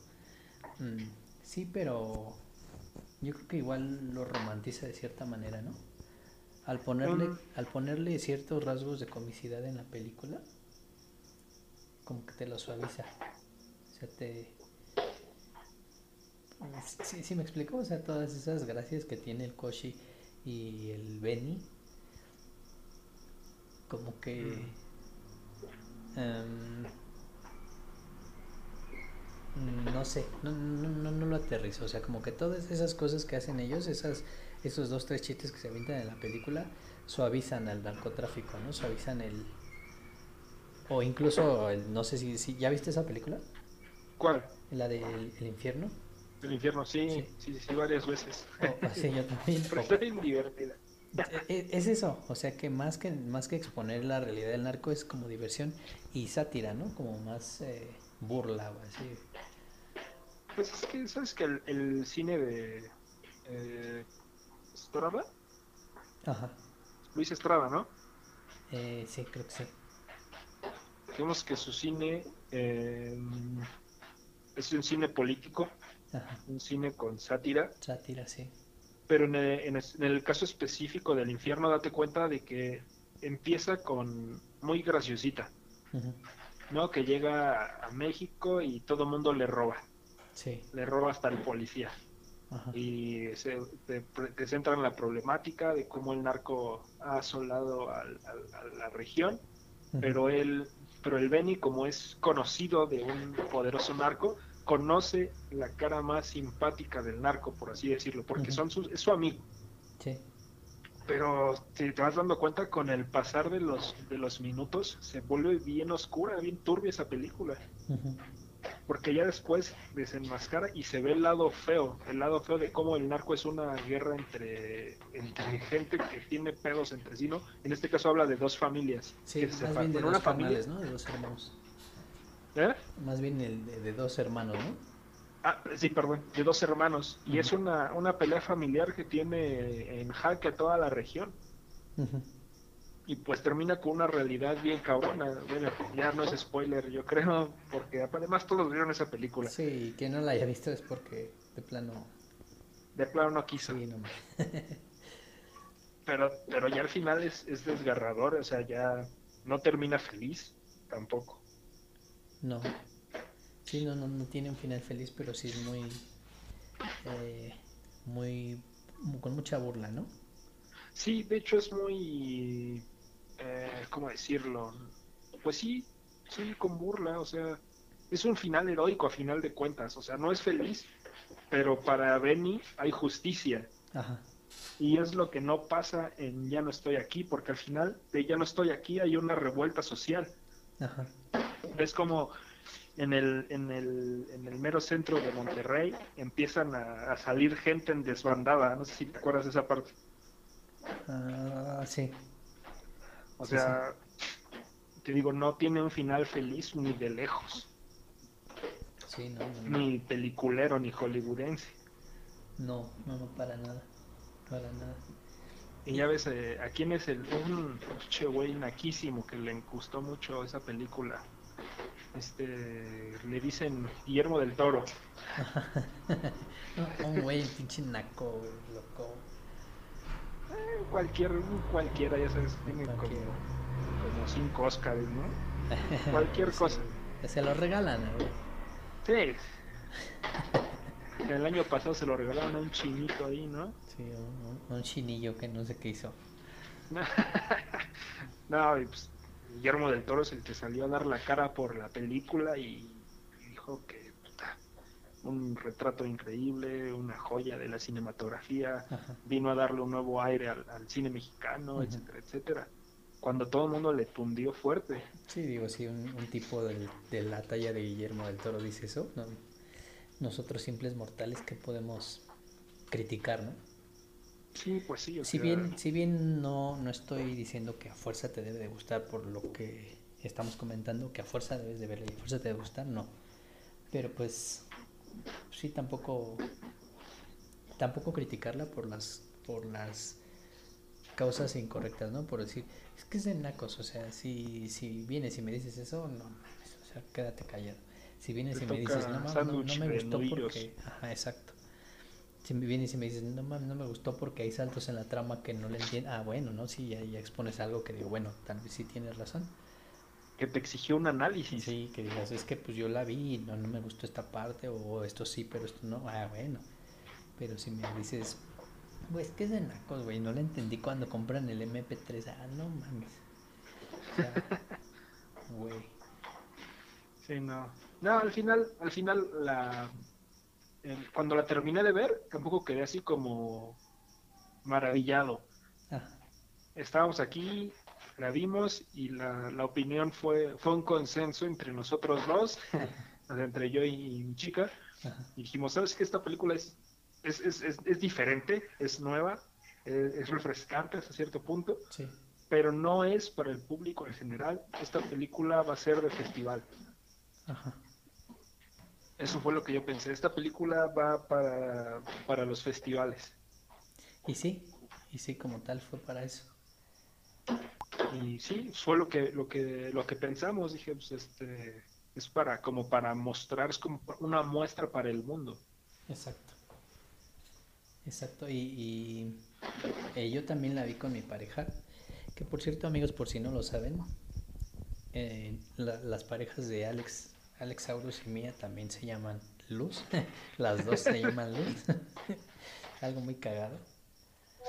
Mm, sí, pero yo creo que igual lo romantiza de cierta manera, ¿no? Al ponerle, al ponerle ciertos rasgos de comicidad en la película, como que te lo suaviza. O sea, te, Sí, sí, me explico. O sea, todas esas gracias que tiene el Koshi y el Benny. Como que. Em, no sé, no, no, no, lo aterrizo. O sea, como que todas esas cosas que hacen ellos, esas, esos dos, tres chistes que se avientan en la película, suavizan al narcotráfico, ¿no? Suavizan el. O incluso, no sé si, si. ¿Ya viste esa película? ¿Cuál? La del infierno. El infierno, sí, sí, sí, varias veces. Oh, sí, yo también. Pero está bien divertida. E, e, es eso, o sea que más que más que exponer la realidad del narco es como diversión y sátira, ¿no? Como más eh, burla o así. Pues es que sabes que el, cine de eh. Ajá. Luis Estrada, ¿no? Eh, sí, creo que sí. Digamos que su cine eh, es un cine político, Ajá. un cine con sátira, Sátira, sí. pero en el, en el- en el caso específico del infierno, date cuenta de que empieza con muy graciosita. ¿no? Que llega a México y todo el mundo le roba, Sí. le roba hasta el policía. Ajá. y se te, pre- te centra en la problemática de cómo el narco ha asolado a la región, pero él, pero el Benny, como es conocido de un poderoso narco, conoce la cara más simpática del narco, por así decirlo, porque son sus, es su amigo. Sí. Pero si te vas dando cuenta, con el pasar de los, de los minutos, se vuelve bien oscura, bien turbia esa película. Porque ya después desenmascara y se ve el lado feo, el lado feo de cómo el narco es una guerra entre, entre gente que tiene pedos entre sí, ¿no? En este caso habla de dos familias. Sí, que se de una familia. ¿no? De dos hermanos. ¿Eh? Más bien el de, de dos hermanos, ¿no? Ah, sí, perdón, de dos hermanos. Y es una, una pelea familiar que tiene en jaque a toda la región. Y pues termina con una realidad bien cabrona. Bueno, ya no es spoiler, yo creo, porque además todos vieron esa película. Sí, quien no la haya visto es porque de plano. De plano no quiso. Sí, no. Pero, pero ya al final es, es desgarrador, o sea, ya no termina feliz tampoco. No. Sí, no, no, no tiene un final feliz, pero sí es muy. eh, muy. con mucha burla, ¿no? Sí, de hecho es muy, eh, ¿cómo decirlo? Pues sí, sí, con burla, o sea, es un final heroico a final de cuentas, o sea, no es feliz, pero para Benny hay justicia. Ajá. Y es lo que no pasa en Ya no estoy aquí, porque al final de Ya no estoy aquí hay una revuelta social. Ajá. Es como en el, en el, en el mero centro de Monterrey empiezan a, a salir gente en desbandada, no sé si te acuerdas de esa parte. Ah, sí. O Sí, sea, te digo, no tiene un final feliz ni de lejos, Sí, no. ni peliculero, ni hollywoodense. No, no, no, para nada. Para nada. Y ya ves, eh, ¿a quién es el un che güey naquísimo que le gustó mucho esa película? Este, le dicen Guillermo del Toro. Un güey, pinche naco, loco. Eh, cualquier, cualquiera, ya sabes, tiene como, Cualquiera. como cinco Oscars, ¿no? Cualquier cosa. Se lo regalan, güey. Sí. El año pasado se lo regalaron a un chinito ahí, ¿no? Sí, un, chinillo que no sé qué hizo. no, y pues Guillermo del Toro es el que salió a dar la cara por la película y dijo que puta, un retrato increíble, una joya de la cinematografía, Ajá. vino a darle un nuevo aire al, al cine mexicano, etcétera, etcétera. Cuando todo el mundo le tundió fuerte. Sí, digo, si un, un tipo del- de la talla de Guillermo del Toro dice eso, no, nosotros simples mortales que podemos criticar, ¿no? Sí, pues sí. o Si sea, bien, si bien no, no estoy diciendo que a fuerza te debe de gustar por lo que estamos comentando, que a fuerza debes de verla y a fuerza te debe gustar, no. Pero pues sí tampoco tampoco criticarla por las por las causas incorrectas, ¿no? Por decir, es que es de nacos, o sea, si, si vienes y me dices eso, no mames, o sea, quédate callado. Si vienes Te y me dices, no mames, no, no me gustó nudillos". porque, ajá, exacto. Si me vienes y me dices, no mames, no me gustó porque hay saltos en la trama que no le entiendo, ah, bueno, ¿no? Sí, ya, ya expones algo que digo, bueno, tal vez sí tienes razón. que te exigió un análisis. Sí, que digas, es que pues yo la vi y no, no me gustó esta parte, o esto sí, pero esto no, ah, bueno. Pero si me dices, pues que es de nacos, güey, no la entendí cuando compran el MP3, ah, no mames. O sea, güey. Sí, no. No, al final, al final la el- cuando la terminé de ver, tampoco quedé así como maravillado. Ajá, Estábamos aquí, la vimos y la, la opinión fue fue un consenso entre nosotros dos, entre yo y mi chica, ajá, y dijimos, ¿sabes qué? Esta película es es, es, es, es diferente, es nueva, es, es refrescante hasta cierto punto, sí, pero no es para el público en general. Esta película va a ser de festival. ajá. Eso fue lo que yo pensé. Esta película va para, para los festivales. Y sí, y sí, como tal fue para eso. Y sí, fue lo que, lo que, lo que pensamos, dije, pues este, es para, como para mostrar, es como una muestra para el mundo. Exacto. Exacto, y, y eh, yo también la vi con mi pareja, que por cierto amigos, por si no lo saben, eh, la- las parejas de Alex, Alex Aurus y mía también se llaman Luz, las dos se llaman Luz, algo muy cagado.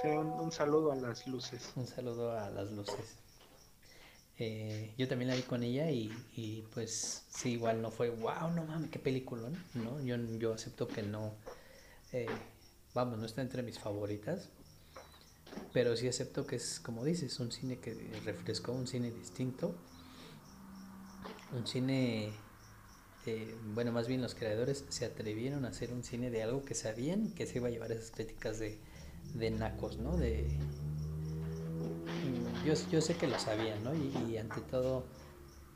Sí, un, un saludo a las luces. Un saludo a las luces. Eh, yo también la vi con ella y, y, pues sí, igual no fue, wow, no mames, qué película, ¿no? Yo, yo acepto que no, eh, vamos, no está entre mis favoritas, pero sí acepto que es, como dices, un cine que refrescó, un cine distinto, un cine, eh, bueno, más bien los creadores se atrevieron a hacer un cine de algo que sabían que se iba a llevar esas críticas de, de nacos, ¿no? De, yo, yo sé que lo sabían, ¿no? Y, y ante todo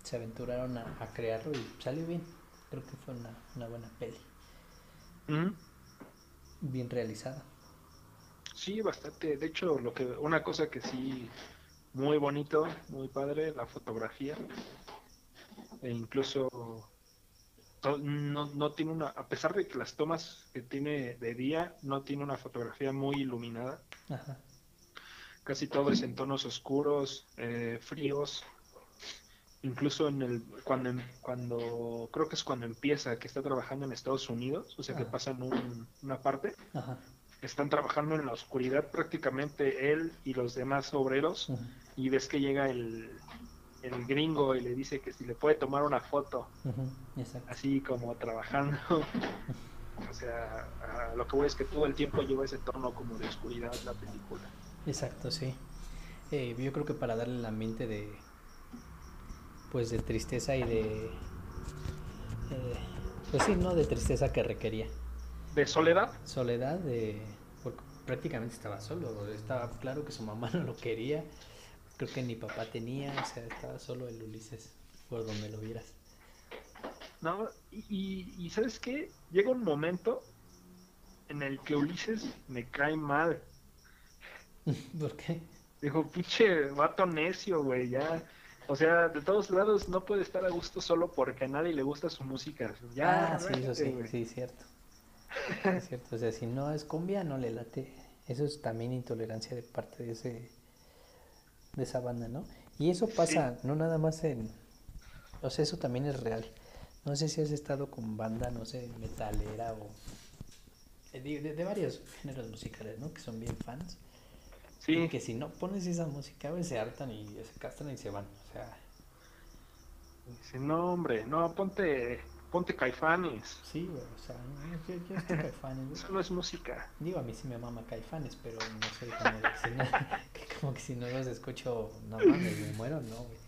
se aventuraron a, a crearlo y salió bien. Creo que fue una, una buena peli, bien realizada. Sí, bastante. De hecho, lo que, una cosa que sí, muy bonito, muy padre, la fotografía. E incluso no, no tiene una, a pesar de que las tomas que tiene de día, no tiene una fotografía muy iluminada. Ajá. Casi todo es en tonos oscuros, eh, fríos. Incluso en el cuando em- cuando creo que es cuando empieza que está trabajando en Estados Unidos, o sea que pasan un- una parte, Ajá. están trabajando en la oscuridad prácticamente él y los demás obreros y ves que llega el, el gringo y le dice que si le puede tomar una foto, así como trabajando. O sea, a lo que voy es que todo el tiempo lleva ese tono como de oscuridad la película. Exacto, sí. Eh, yo creo que para darle el ambiente de, pues de tristeza y de, eh, pues sí, no de tristeza que requería. De soledad, Soledad, de, porque prácticamente estaba solo, estaba claro que su mamá no lo quería, creo que ni papá tenía, o sea, estaba solo el Ulises, por donde lo vieras. ¿no? Y, y- ¿sabes qué? Llega un momento en el que Ulises me cae mal. ¿Por qué? Dijo, pinche vato necio, güey, ya. O sea, de todos lados no puede estar a gusto solo porque a nadie le gusta su música. Ya, ah, sí, eso sí, sí, cierto. Es cierto, o sea, si no es cumbia, no le late. Eso es también intolerancia de parte de ese de esa banda, ¿no? Y eso pasa no nada más en o sea, eso también es real. No sé si has estado con banda, no sé, metalera o de, de- de varios géneros musicales, ¿no? Que son bien fans. Sí, Y que si no pones esa música, güey, se hartan y se castran y se van. O sea, dice, no, hombre, no, ponte, ponte caifanes. sí, güey, o sea, no, yo, yo estoy caifanes, güey. Eso no es música. Digo, a mí sí me mama Caifanes, pero no soy como si no, que como que si no los escucho, no mames, me muero, no, güey.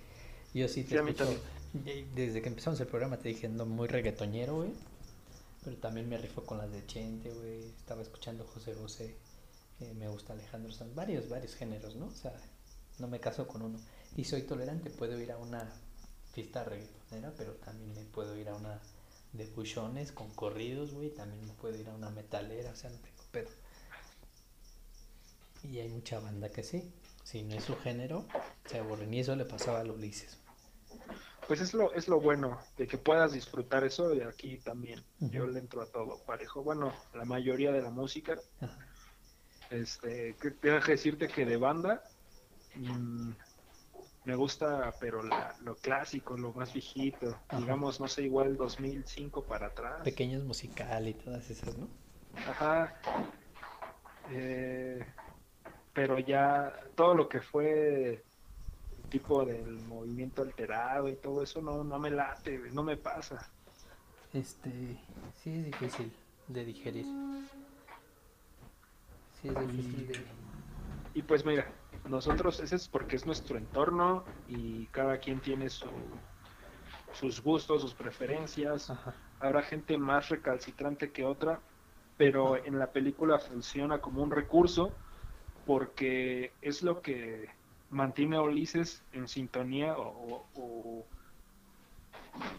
Yo sí te Sí, escucho, desde que empezamos el programa te dije, ando muy reggaetonero, güey, pero también me rifo con las de Chente, güey, estaba escuchando José José, eh, me gusta Alejandro Sanz, varios, varios géneros, ¿no? O sea, no me caso con uno. Y soy tolerante, puedo ir a una fiesta reggaetonera, pero también me puedo ir a una de buchones con corridos, güey, también me puedo ir a una metalera, o sea, no tengo pedo. Y hay mucha banda que sí, si no es su género, se aburren. Y eso le pasaba a Ulises. Pues es lo, es lo bueno, de que puedas disfrutar eso y aquí también. Yo le entro a todo parejo. Bueno, la mayoría de la música. Este, que tengo que decirte que de banda mm, me gusta, pero la- lo clásico, lo más viejito. Ajá. Digamos, no sé, igual 2005 para atrás. Pequeños musical y todas esas, ¿no? Ajá. Eh, pero ya todo lo que fue tipo del movimiento alterado y todo eso no, no me late, no me pasa. Este, sí es difícil de digerir. Sí es difícil de... Y pues mira, nosotros, ese es porque es nuestro entorno y cada quien tiene su, sus gustos, sus preferencias. Ajá. Habrá gente más recalcitrante que otra, pero en la película funciona como un recurso porque es lo que mantiene a Ulises en sintonía o, o- o-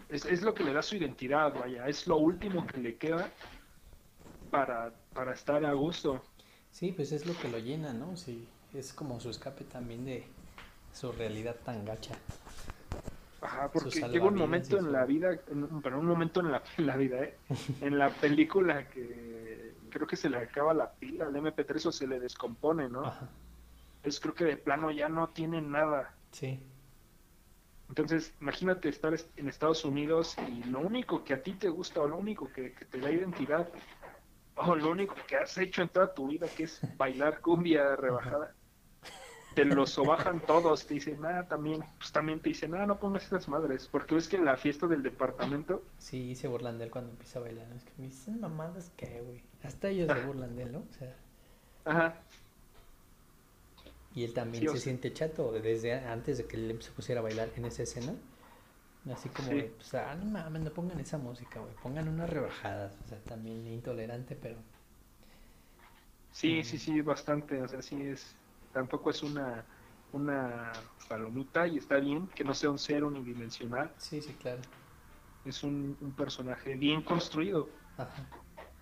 es, es lo que le da su identidad, vaya, es lo último que le queda para, para estar a gusto. Sí, pues es lo que lo llena, ¿no? Sí, es como su escape también de su realidad tan gacha. Ajá, porque llega un momento en la vida, pero un momento en la, vida, ¿eh? en la película que creo que se le acaba la pila al MP3 o se le descompone, ¿no? Ajá. Es creo que de plano ya no tiene nada. Sí. Entonces, imagínate estar en Estados Unidos y lo único que a ti te gusta o lo único que, te da identidad o lo único que has hecho en toda tu vida que es bailar cumbia rebajada. Te lo sobajan todos, te dicen, nada, también, pues también te dicen, nada, no pongas esas madres, porque ves que en la fiesta del departamento... Sí, se burlan de él cuando empieza a bailar, es que me dicen mamadas que, güey, hasta ellos se burlan de él, ¿no? O sea... Ajá, y él también se siente chato desde antes de que él se pusiera a bailar en esa escena. Así como, pues, ah, no mames, no pongan esa música, güey. Pongan unas rebajadas. O sea, también intolerante, pero. Sí, sí, sí, bastante. O sea, sí es. Tampoco es una, una palomita y está bien que no sea un ser unidimensional. Sí, sí, claro. Es un, un personaje bien construido. Ajá.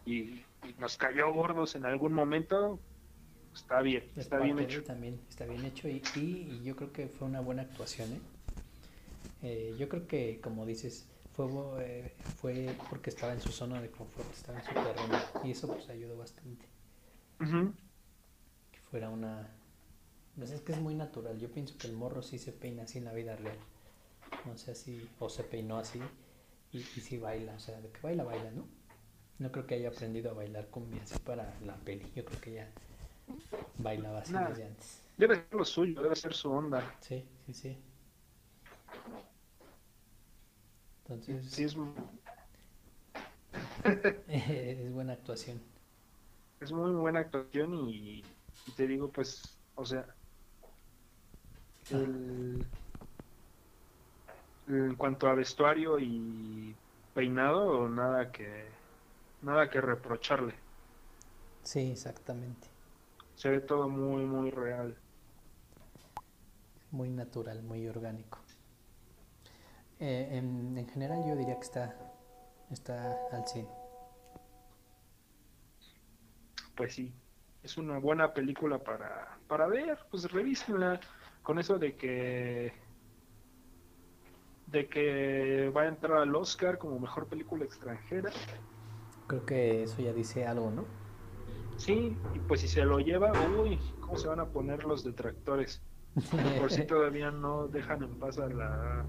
Y, y, nos cayó gordos en algún momento, está bien, está bien hecho. También está bien hecho y, y, yo creo que fue una buena actuación. ¿eh? ¿eh? yo creo que, como dices, fue, eh, fue porque estaba en su zona de confort, estaba en su terreno y eso pues ayudó bastante. Que fuera una... No sé, es que es muy natural. Yo pienso que el morro sí se peina así en la vida real. No sé si, o se peinó así y, y sí baila, o sea, de que baila, baila, ¿no? No creo que haya aprendido a bailar cumbia así para la peli. Yo creo que ya bailaba así desde antes. Debe ser lo suyo, debe ser su onda. Sí, sí, sí. Entonces. Sí, es... es buena actuación. Es muy buena actuación y, te digo, pues, o sea, el, en cuanto a vestuario y peinado, nada que nada que reprocharle. Sí, exactamente se ve todo muy, muy real. Muy natural, muy orgánico. Eh, en, general yo diría que está, está al 100. Pues sí, es una buena película para, para ver, pues revísenla con eso de que de que va a entrar al Oscar como mejor película extranjera. Creo que eso ya dice algo, ¿no? Sí, y pues si se lo lleva, uy, ¿cómo se van a poner los detractores? Por si todavía no dejan en paz a la,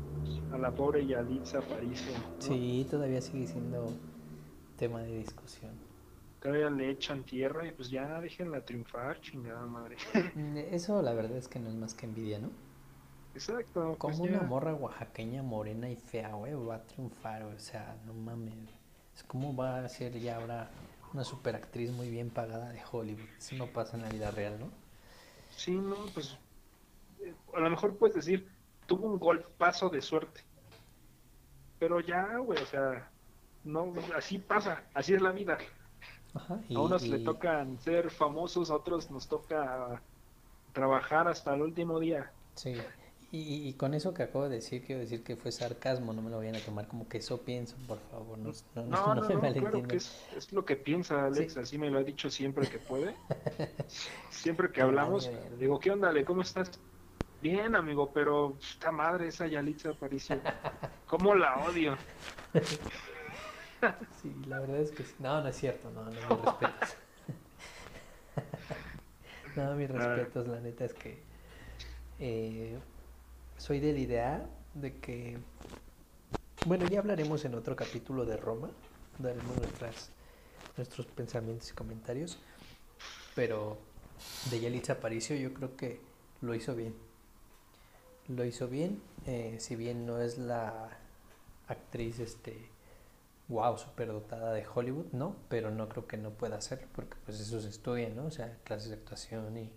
a la pobre Yalitza Aparicio. Sí, todavía sigue siendo tema de discusión. Todavía le echan tierra y pues ya déjenla triunfar, chingada madre. Eso la verdad es que no es más que envidia, ¿no? Exacto. Como pues una morra oaxaqueña morena y fea, güey, va a triunfar, o sea, no mames. Es como va a ser ya ahora una superactriz muy bien pagada de Hollywood. Eso no pasa en la vida real, ¿no? Sí, no, pues eh, a lo mejor puedes decir, tuvo un golpazo de suerte. Pero ya, güey, o sea, no, así pasa, así es la vida. A unos le tocan ser famosos, a otros nos toca trabajar hasta el último día. Sí. Y, con eso que acabo de decir, quiero decir que fue sarcasmo, no me lo vayan a tomar como que eso pienso, por favor. No, no, no, no, claro que es, lo que piensa Alex, así me lo ha dicho siempre que puede. siempre que hablamos, digo, ¿qué onda, Ale? ¿Cómo estás? Bien, amigo, pero esta madre, esa Yalitza Aparicio, ¿cómo la odio? sí, la verdad es que sí. No, no es cierto, no, no, mis respetos. no, mis respetos, la neta es que... Eh, soy de la idea de que, bueno, ya hablaremos en otro capítulo de Roma, daremos nuestras, nuestros pensamientos y comentarios, pero de Yalitza Aparicio yo creo que lo hizo bien. Lo hizo bien, eh, si bien no es la actriz, este, wow, superdotada de Hollywood, ¿no? Pero no creo que no pueda hacerlo, porque pues eso se estudia, ¿no? O sea, clases de actuación y,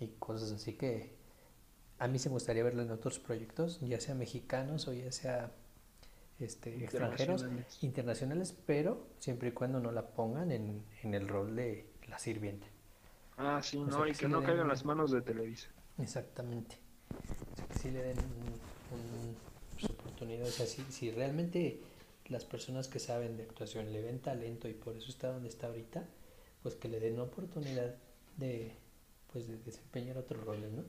y cosas así que a mí se me gustaría verlo en otros proyectos, ya sea mexicanos o ya sea este, extranjeros, internacionales, pero siempre y cuando no la pongan en, en el rol de la sirviente. Ah, sí, no, y que, no caigan las manos de Televisa. Exactamente. O sea, que sí le den un, pues, oportunidad. O sea, si, si realmente las personas que saben de actuación le ven talento y por eso está donde está ahorita, pues que le den oportunidad de, pues de desempeñar otros roles, ¿no?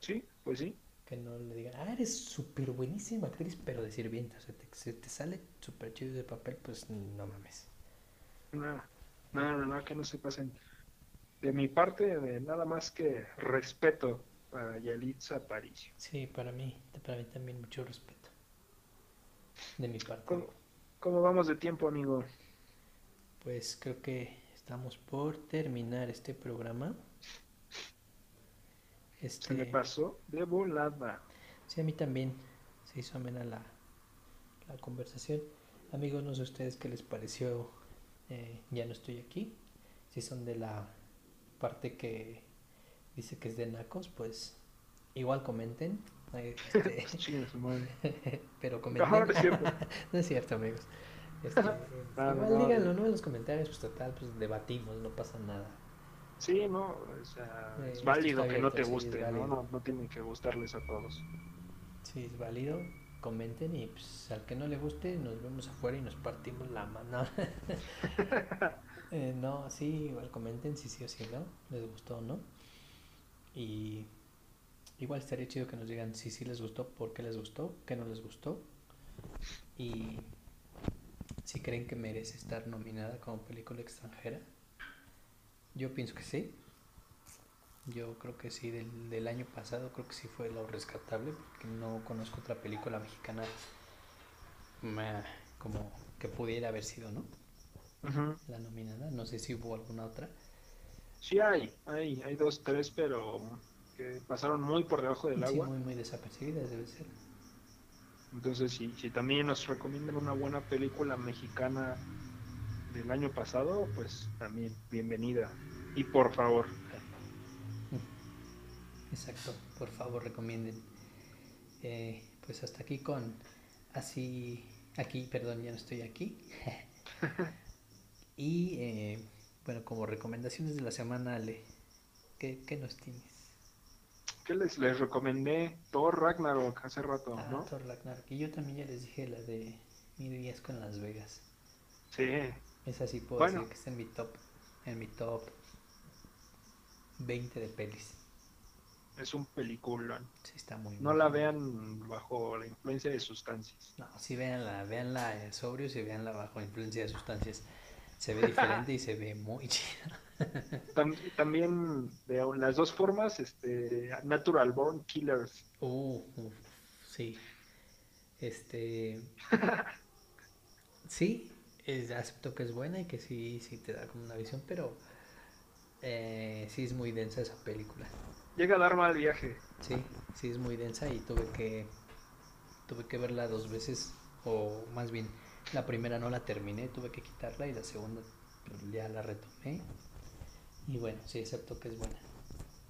Sí, pues sí. Que no le digan, ah, eres súper buenísima actriz, pero de sirvienta, o sea, te, se te sale súper chido de papel, pues no mames. Nada, nada, nada, que no se pasen. De mi parte, de nada más que respeto para Yalitza Aparicio. Sí, para mí, para mí también mucho respeto. De mi parte. ¿Cómo, cómo vamos de tiempo, amigo? Pues creo que estamos por terminar este programa. Se me Este, pasó de volada. sí, a mí también se hizo amena la, la conversación. Amigos, no sé ustedes qué les pareció. eh, ya no estoy aquí. Si son de la parte que dice que es de Nacos, pues igual comenten. Eh, este, Chinga su madre. pero No, no comenten. es cierto. No es cierto, amigos. Este, No, igual díganlo, ¿no? En los comentarios, pues total, pues debatimos, no pasa nada. Sí, no, o sea, Eh, es válido que no te sí, guste, ¿no? No, no tiene que gustarles a todos. Si es válido, comenten y pues, al que no le guste, nos vemos afuera y nos partimos la mano. Eh, no, sí, igual comenten si sí o si no, les gustó o no. Y igual estaría chido que nos digan si sí les gustó, por qué les gustó, qué no les gustó. Y si creen que merece estar nominada como película extranjera. Yo pienso que sí. Yo creo que sí, del, del año pasado creo que sí fue lo rescatable, porque no conozco otra película mexicana meh, como que pudiera haber sido, ¿no? La nominada, no sé si hubo alguna otra. Sí hay, hay, hay dos, tres, pero que pasaron muy por debajo del Sí, agua. muy, muy desapercibidas debe ser. Entonces, si, si también nos recomiendan una buena película mexicana del año pasado, pues también bienvenida. Y por favor, Exacto, por favor recomienden. Eh, pues hasta aquí con así, aquí, perdón, ya no estoy aquí. y eh, bueno, como recomendaciones de la semana, Ale, ¿qué, qué nos tienes? ¿Qué les, les recomendé? Thor Ragnarok hace rato, Ah, ¿no? Thor Ragnarok. Y yo también ya les dije la de Mil días con Las Vegas. Sí, Esa sí puedo Bueno. decir que está en mi top, en mi top 20 de pelis. es un peliculón. Sí, está muy No la vean bajo la influencia de sustancias. No, sí, véanla, véanla en sobrios y véanla bajo influencia de sustancias. Se ve diferente y se ve muy chida. Tam- también de las dos formas, este, Natural Born Killers. Uh, sí. Este. Sí, es- acepto que es buena y que sí, sí te da como una visión, pero eh, sí es muy densa esa película. Llega a dar mal viaje. Sí, sí es muy densa y tuve que tuve que verla dos veces o más bien la primera no la terminé, tuve que quitarla y la segunda ya la retomé. Y bueno, sí acepto que es buena.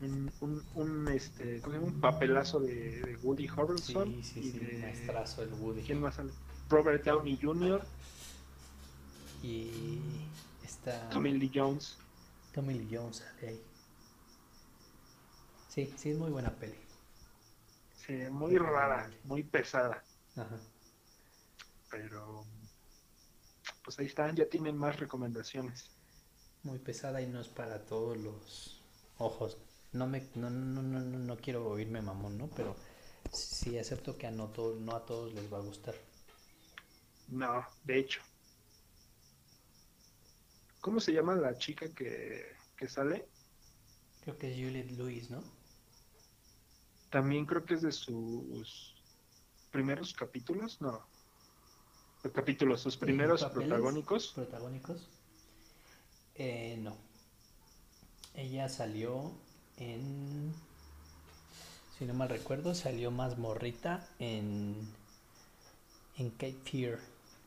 Un, un, un, este, ¿cómo se llama? un papelazo de, de Woody Sí, Harrelson. sí, y sí, de- maestrazo el Woody. ¿Quién más sale? Robert Downey Jr., Y está Tommy Lee Jones. Tommy Lee Jones sale ahí. Sí, sí es muy buena peli. Sí, muy rara, muy pesada. Ajá. Pero pues ahí están, ya tienen más recomendaciones. Muy pesada y no es para todos los ojos. No me no, no, no, no, no quiero oírme mamón, ¿no? Pero sí acepto que a no, no a todos les va a gustar. No, de hecho. ¿Cómo se llama la chica que, que sale? Creo que es Juliette Lewis, ¿no? También creo que es de sus primeros capítulos, no. Los capítulos, sus primeros ¿Papeles protagónicos. Protagónicos. Eh, no. Ella salió en. Si no mal recuerdo, salió más morrita en. En Cape Fear.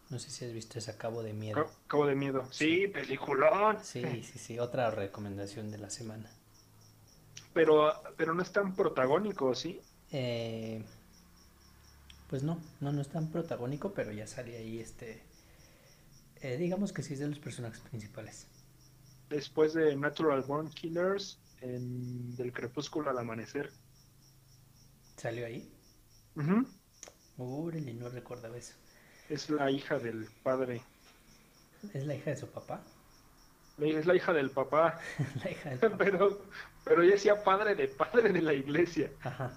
No sé si has visto ese Cabo de Miedo. Ca- Cabo de Miedo. Sí, peliculón. Sí, sí, sí. Otra recomendación de la semana. Pero, pero no es tan protagónico, ¿sí? Eh, pues no, no, no es tan protagónico, pero ya sale ahí este. eh, digamos que sí es de los personajes principales. Después de Natural Born Killers, en Del Crepúsculo al Amanecer. ¿Salió ahí? Ujú. Órale, no recordaba eso. Es la hija del padre. ¿Es la hija de su papá? Es la hija del papá. la hija del papá. Pero, pero ella decía padre de padre de la iglesia. Ajá.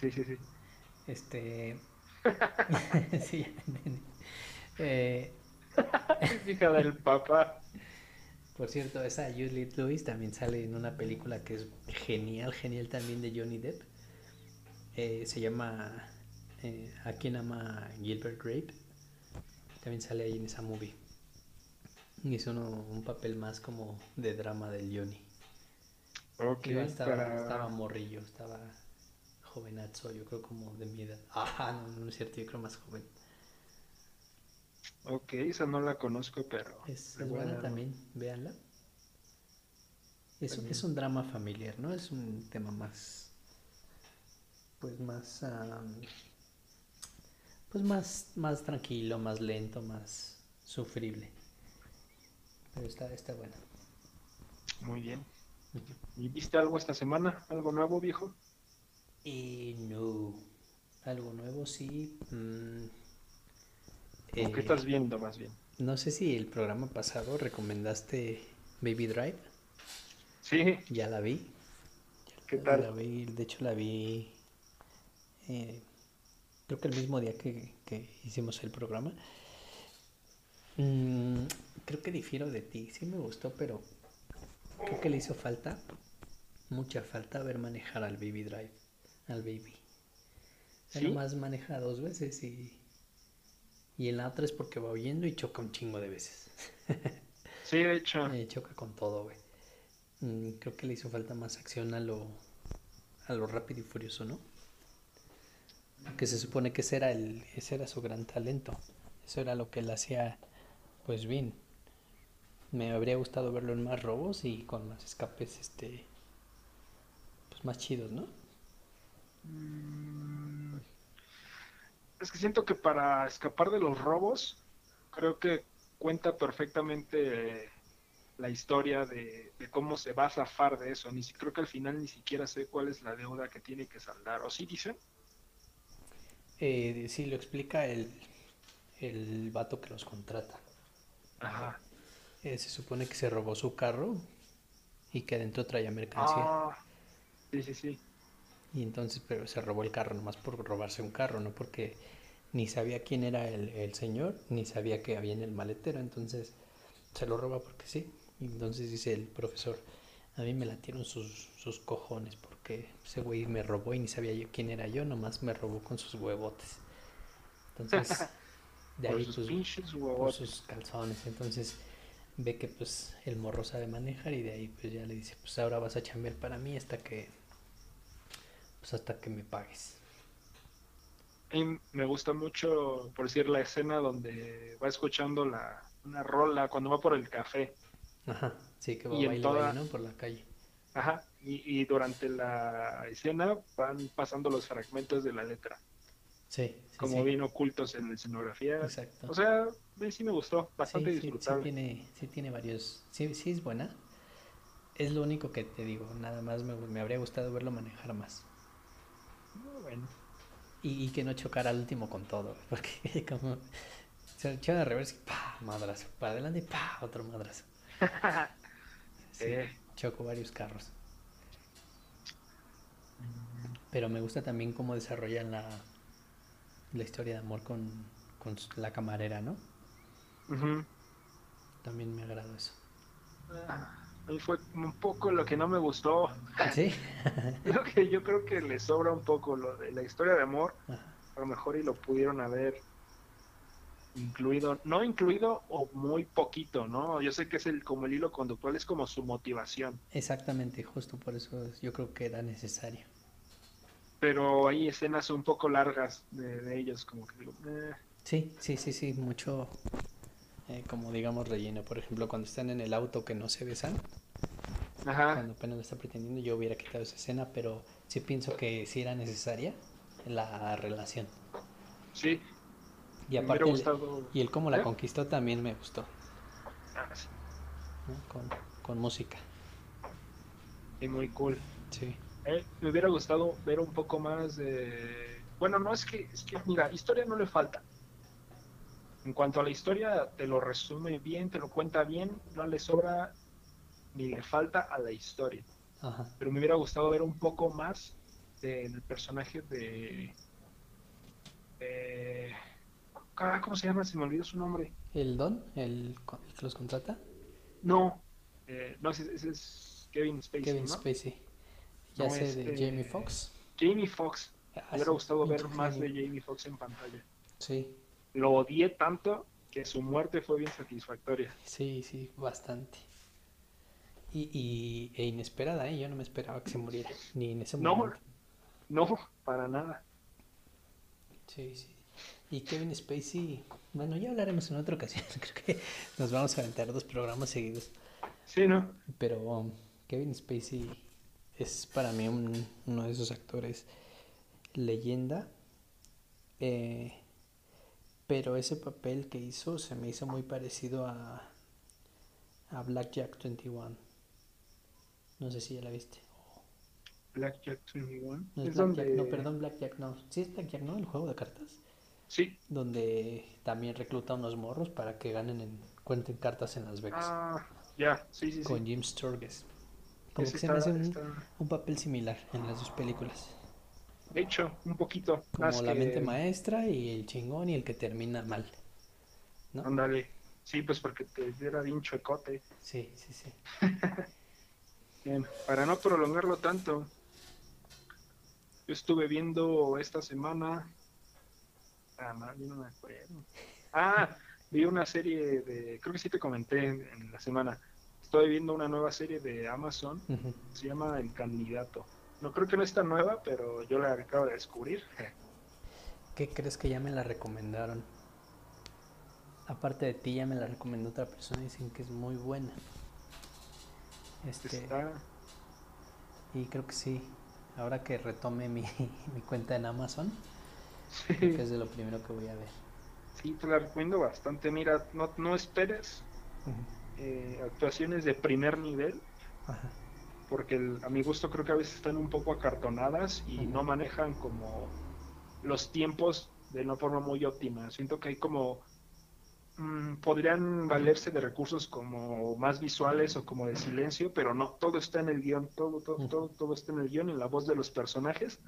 Sí, sí, sí. Este. sí. Eh, Es hija del papá. Por cierto, esa Juliette Lewis también sale en una película que es genial, genial también de Johnny Depp. Eh, se llama eh, ¿A quién ama Gilbert Grape? También sale ahí en esa movie. Y es uno, un papel más como de drama del Johnny. Ok, Igual estaba, para- estaba morrillo, estaba jovenazo, yo creo como de mi edad. Ajá, no, no es cierto, yo creo más joven. Ok, esa no la conozco, pero... Es, buena dar- también, véanla. Es, También. es un drama familiar, ¿no? Es un tema más, pues más, am, pues más, más tranquilo, más lento, más sufrible. Pero está, está bueno. Muy bien. ¿Y viste algo esta semana? ¿Algo nuevo, viejo? Y no, algo nuevo sí. mm, ¿O qué eh, estás viendo más bien? No sé si el programa pasado recomendaste Baby Drive. Sí, Ya la vi. ¿qué La tal? vi, de hecho la vi eh, creo que el mismo día que, que hicimos el programa. Mm, creo que difiero de ti, sí me gustó, pero creo que le hizo falta, mucha falta ver manejar al Baby Drive, al Baby. Él ¿Sí? nomás maneja dos veces y, y en la otra es porque va huyendo y choca un chingo de veces. Sí, de hecho. Eh, choca con todo, güey. Mm, creo que le hizo falta más acción a lo, a lo rápido y furioso, ¿no? Porque se supone que ese era, el, ese era su gran talento. Eso era lo que él hacía, pues bien. Me habría gustado verlo en más robos y con más escapes, este, pues más chidos, ¿no? Mm, Es que siento que para escapar de los robos, creo que cuenta perfectamente eh, la historia de, de cómo se va a zafar de eso. Ni si, creo que al final ni siquiera sé cuál es la deuda que tiene que saldar. ¿O sí dicen? Eh, sí, lo explica el, el vato que los contrata. Ajá. Eh, se supone que se robó su carro y que adentro traía mercancía. Ah, sí, sí, sí. Y entonces, pero se robó el carro nomás por robarse un carro, no porque ni sabía quién era el, el señor, ni sabía que había en el maletero. Entonces, se lo roba porque sí. Y entonces dice el profesor, a mí me latieron sus, sus cojones porque ese güey me robó y ni sabía yo quién era yo, nomás me robó con sus huevotes. Entonces, de ahí sus pues pinches por huevotes. sus calzones. Entonces ve que pues el morro sabe manejar y de ahí pues ya le dice, pues ahora vas a chambear para mí hasta que pues hasta que me pagues. Y me gusta mucho, por decir, la escena donde va escuchando la, una rola cuando va por el café. Ajá, sí que va Y. Por la calle. Ajá. Y, y durante la escena van pasando los fragmentos de la letra, Sí, sí, como sí. bien ocultos en la escenografía. Exacto. O sea, sí sí me gustó, bastante sí, sí, sí disfrutable. tiene, sí tiene varios, sí, sí es buena. Es lo único que te digo, nada más me, me habría gustado verlo manejar más. Bueno, Y, y que no chocara al último con todo, porque como se echó de reversa y pa, madrazo, para adelante y pa, otro madrazo. Sí, Eh. chocó varios carros. Pero me gusta también cómo desarrollan la, la historia de amor con, con la camarera, ¿no? También me agradó eso. Ah, ahí fue un poco lo que no me gustó. ¿Sí? Lo que yo creo que le sobra un poco lo de la historia de amor. A lo mejor y lo pudieron haber incluido, no incluido o muy poquito, ¿no? Yo sé que es el como el hilo conductual, es como su motivación. Exactamente, justo por eso yo creo que era necesario. Pero hay escenas un poco largas de, de ellos, como que digo, eh, Sí, sí, sí, sí, mucho, eh, como digamos, relleno. Por ejemplo, cuando están en el auto que no se besan, ajá, cuando apenas lo está pretendiendo, yo hubiera quitado esa escena, pero sí pienso que sí era necesaria la relación. sí. Y aparte, hubiera el- gustado. y el cómo la ¿Eh? conquistó también me gustó, Ah, sí, ¿no? con, con música. sí, muy cool. Sí, Eh, me hubiera gustado ver un poco más de... Bueno, no es que, es que, mira, historia no le falta. En cuanto a la historia, te lo resume bien, te lo cuenta bien, no le sobra ni le falta a la historia. Ajá. Pero me hubiera gustado ver un poco más del personaje de... de- ah, ¿Cómo se llama? Se me olvidó su nombre. ¿El Don? ¿El, que los contrata? No, eh, no, ese, ese es Kevin Spacey, Kevin ¿no? Spacey. Ya No, sé de este- Jamie Foxx. Jamie Foxx. Ah, Me hubiera gustado ver más de. Jamie Foxx en pantalla. Sí, Lo odié tanto que su muerte fue bien satisfactoria. sí, sí, bastante. Y, y e inesperada, ¿eh? Yo no me esperaba que se muriera, ni en ese No, momento. no, para nada. Sí, sí. Y Kevin Spacey, bueno, ya hablaremos en otra ocasión. Creo que nos vamos a aventar dos programas seguidos. Sí, ¿no? Pero um, Kevin Spacey es para mí un- uno de esos actores leyenda. eh, pero ese papel que hizo se me hizo muy parecido a, a Blackjack 21. No sé si ya la viste. Blackjack 21. No, es es Blackjack, donde... no, perdón, Blackjack no. Sí es Blackjack, ¿no? El juego de cartas. Sí. Donde también recluta unos morros para que ganen en, cuenten cartas en Las Vegas. Ah, ya, sí, sí, sí. con Jim Sturgess. Como Ese que se me hace un, está- un papel similar en las dos películas. De hecho, un poquito. Como más la que- mente maestra y el chingón y el que termina mal. ¿no? Ándale. Sí, pues porque te era bien chuecote. Sí, sí, sí. Bien, para no prolongarlo tanto, yo estuve viendo esta semana. Ah, no, yo no me acuerdo. Ah, vi una serie de. Creo que sí te comenté en, en la semana. Estoy viendo una nueva serie de Amazon. Ujú. Se llama El Candidato. No creo que no es tan nueva, pero yo la acabo de descubrir. ¿Qué crees que ya me la recomendaron? Aparte de ti, ya me la recomendó otra persona y dicen que es muy buena. Este, Está. y creo que sí. Ahora que retome mi, mi cuenta en Amazon, creo que es de lo primero que voy a ver. Sí, te la recomiendo bastante. Mira, no, no esperes eh, actuaciones de primer nivel, Ajá. Porque el- a mi gusto creo que a veces están un poco acartonadas y no manejan como los tiempos de una forma muy óptima. Siento que hay como mm, podrían valerse de recursos como más visuales o como de silencio, pero no, todo está en el guion, todo, todo, todo, todo está en el guion, en la voz de los personajes,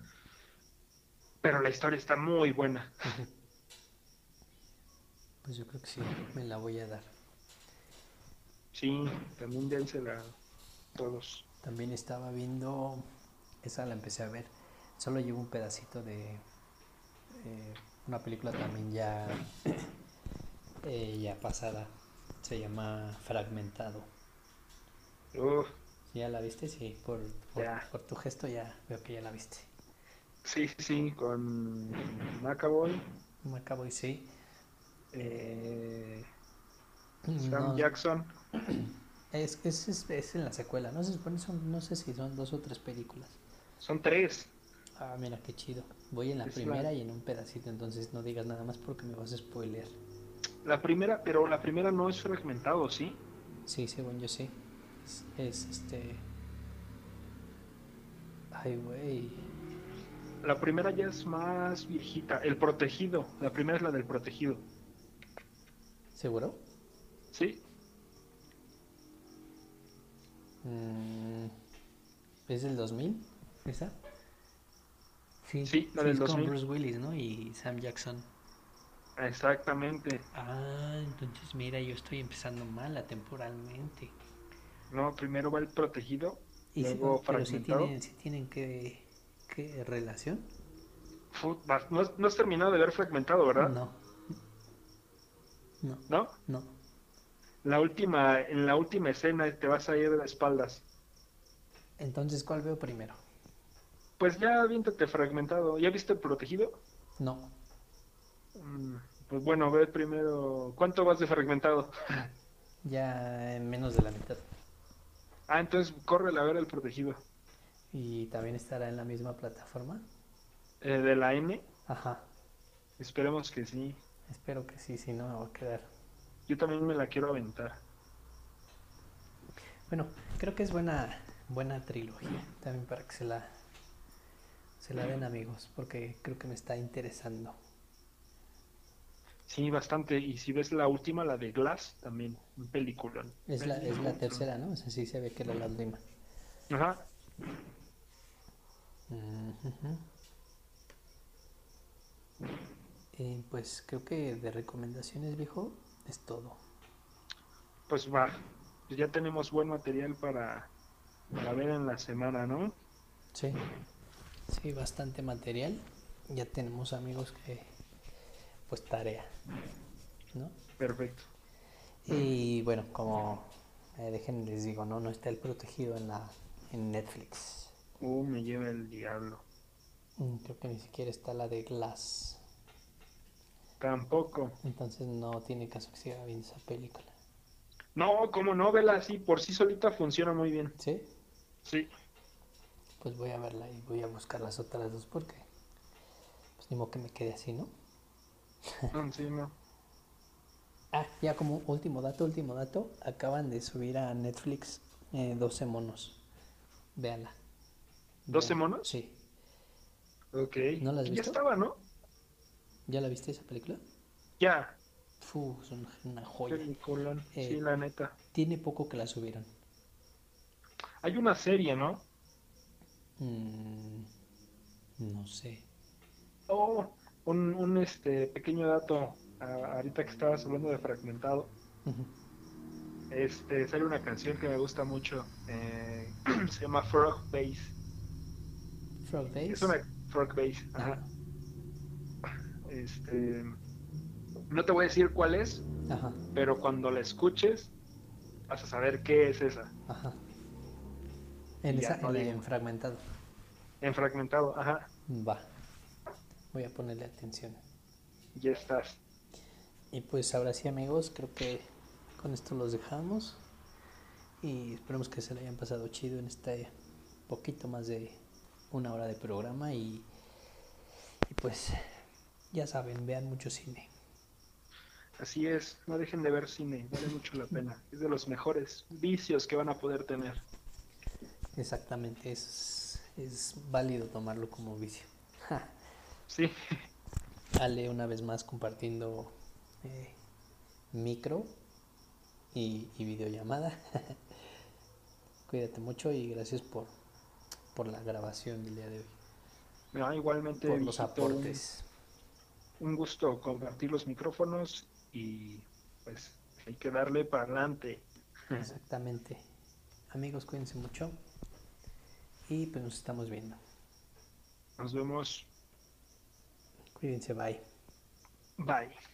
pero la historia está muy buena. Pues yo creo que sí, me la voy a dar. Sí, también dénsela todos. También estaba viendo, esa la empecé a ver, solo llevo un pedacito de eh, una película también ya, eh, ya pasada, se llama Fragmentado. ¿Ya la viste? Sí, por, por, tu gesto ya veo que ya la viste. sí, sí, sí, con McAvoy, Macaboy, sí. eh, Sam no, Jackson. es, es, es, es en la secuela, no se supone son, no sé si son dos o tres películas. Son tres. Ah, mira qué chido. Voy en la Es la- primera y en un pedacito, entonces no digas nada más porque me vas a spoilear. La primera, pero la primera no es fragmentado, ¿sí? Sí, según yo sí. Es, es, este. Ay, güey. La primera ya es más viejita. El protegido. La primera es la del protegido. ¿Seguro? ¿Sí? Mm, ¿Es del 2000? ¿Esa? Sí, Sí, la del es con 2000. Bruce Willis, ¿no? Y Sam Jackson. Exactamente. Ah, entonces mira, yo estoy empezando mal temporalmente. No, primero va el protegido, Y luego pero sí fragmentado. tienen, sí tienen que, ¿qué relación? No, has- no has terminado de ver fragmentado, ¿verdad? No. No, ¿No? no. La última, en la última escena te vas a ir de espaldas. Entonces, ¿cuál veo primero? Pues ya viéntate fragmentado. ¿Ya viste el protegido? No. Mm, Pues bueno, ve primero. ¿Cuánto vas de fragmentado? Ya en menos de la mitad. Ah, entonces corre a ver el protegido. Y también estará en la misma plataforma. Eh, de la N. Ajá. Esperemos que sí. Espero que sí, si no me va a quedar. Yo también me la quiero aventar. Bueno, creo que es buena, buena trilogía. También para que se la, se la den amigos, porque creo que me está interesando. Sí, bastante. Y si ves la última, la de Glass, también, un película. Es la, es la tercera, ¿no? O sea, sí se ve que era la última. Ajá. Eh, pues creo que de recomendaciones, viejo, es todo. Pues va. Pues ya tenemos buen material para, para ver en la semana, ¿no? Sí, sí, bastante material. Ya tenemos amigos que, pues tarea, ¿no? Perfecto. Y bueno, como eh, dejen les digo, no, no está el protegido en la en Netflix. Uh, me lleva el diablo. Mm, Creo que ni siquiera está la de Glass. Tampoco. Entonces no tiene caso que siga viendo esa película. No, como no, vela así, por sí solita funciona muy bien. ¿Sí? Sí. Pues voy a verla y voy a buscar las otras dos porque pues ni modo que me quede así, ¿no? No, sí, no. Ah, ya como último dato, último dato, acaban de subir a Netflix eh, 12 monos. Véanla. ¿12 Vean- monos? Sí. Ok. ¿No la has Ya visto? estaba, ¿no? ¿Ya la viste esa película? Ya. Fu, es una, joya. Peliculón. Eh, Sí, la neta. Tiene poco que la subieron. Hay una serie, ¿no? Mm, no sé. Oh, un, un este pequeño dato. ah, ahorita que estabas hablando de fragmentado. Este, sale una canción que me gusta mucho. eh, se llama Frog Bass. Frog Days. Es una Frog Bass. Ajá. Este, no te voy a decir cuál es, Ajá, pero cuando la escuches vas a saber qué es esa. ajá. En, esa, no en fragmentado. En fragmentado, ajá. Va. Voy a ponerle atención. Ya estás. Y pues ahora sí amigos, creo que con esto los dejamos. Y esperemos que se le hayan pasado chido en este poquito más de una hora de programa. Y, y pues ya saben, vean mucho cine. Así es, no dejen de ver cine, vale mucho la pena. Es de los mejores vicios que van a poder tener. Exactamente, es, es válido tomarlo como vicio. Sí, Ale una vez más compartiendo eh, micro y, y videollamada. Cuídate mucho y gracias por, por la grabación del día de hoy. no, igualmente Por los un- aportes. Un gusto compartir los micrófonos y pues hay que darle para adelante. Exactamente. Amigos, cuídense mucho. Y pues nos estamos viendo. Nos vemos. Cuídense, bye. Bye.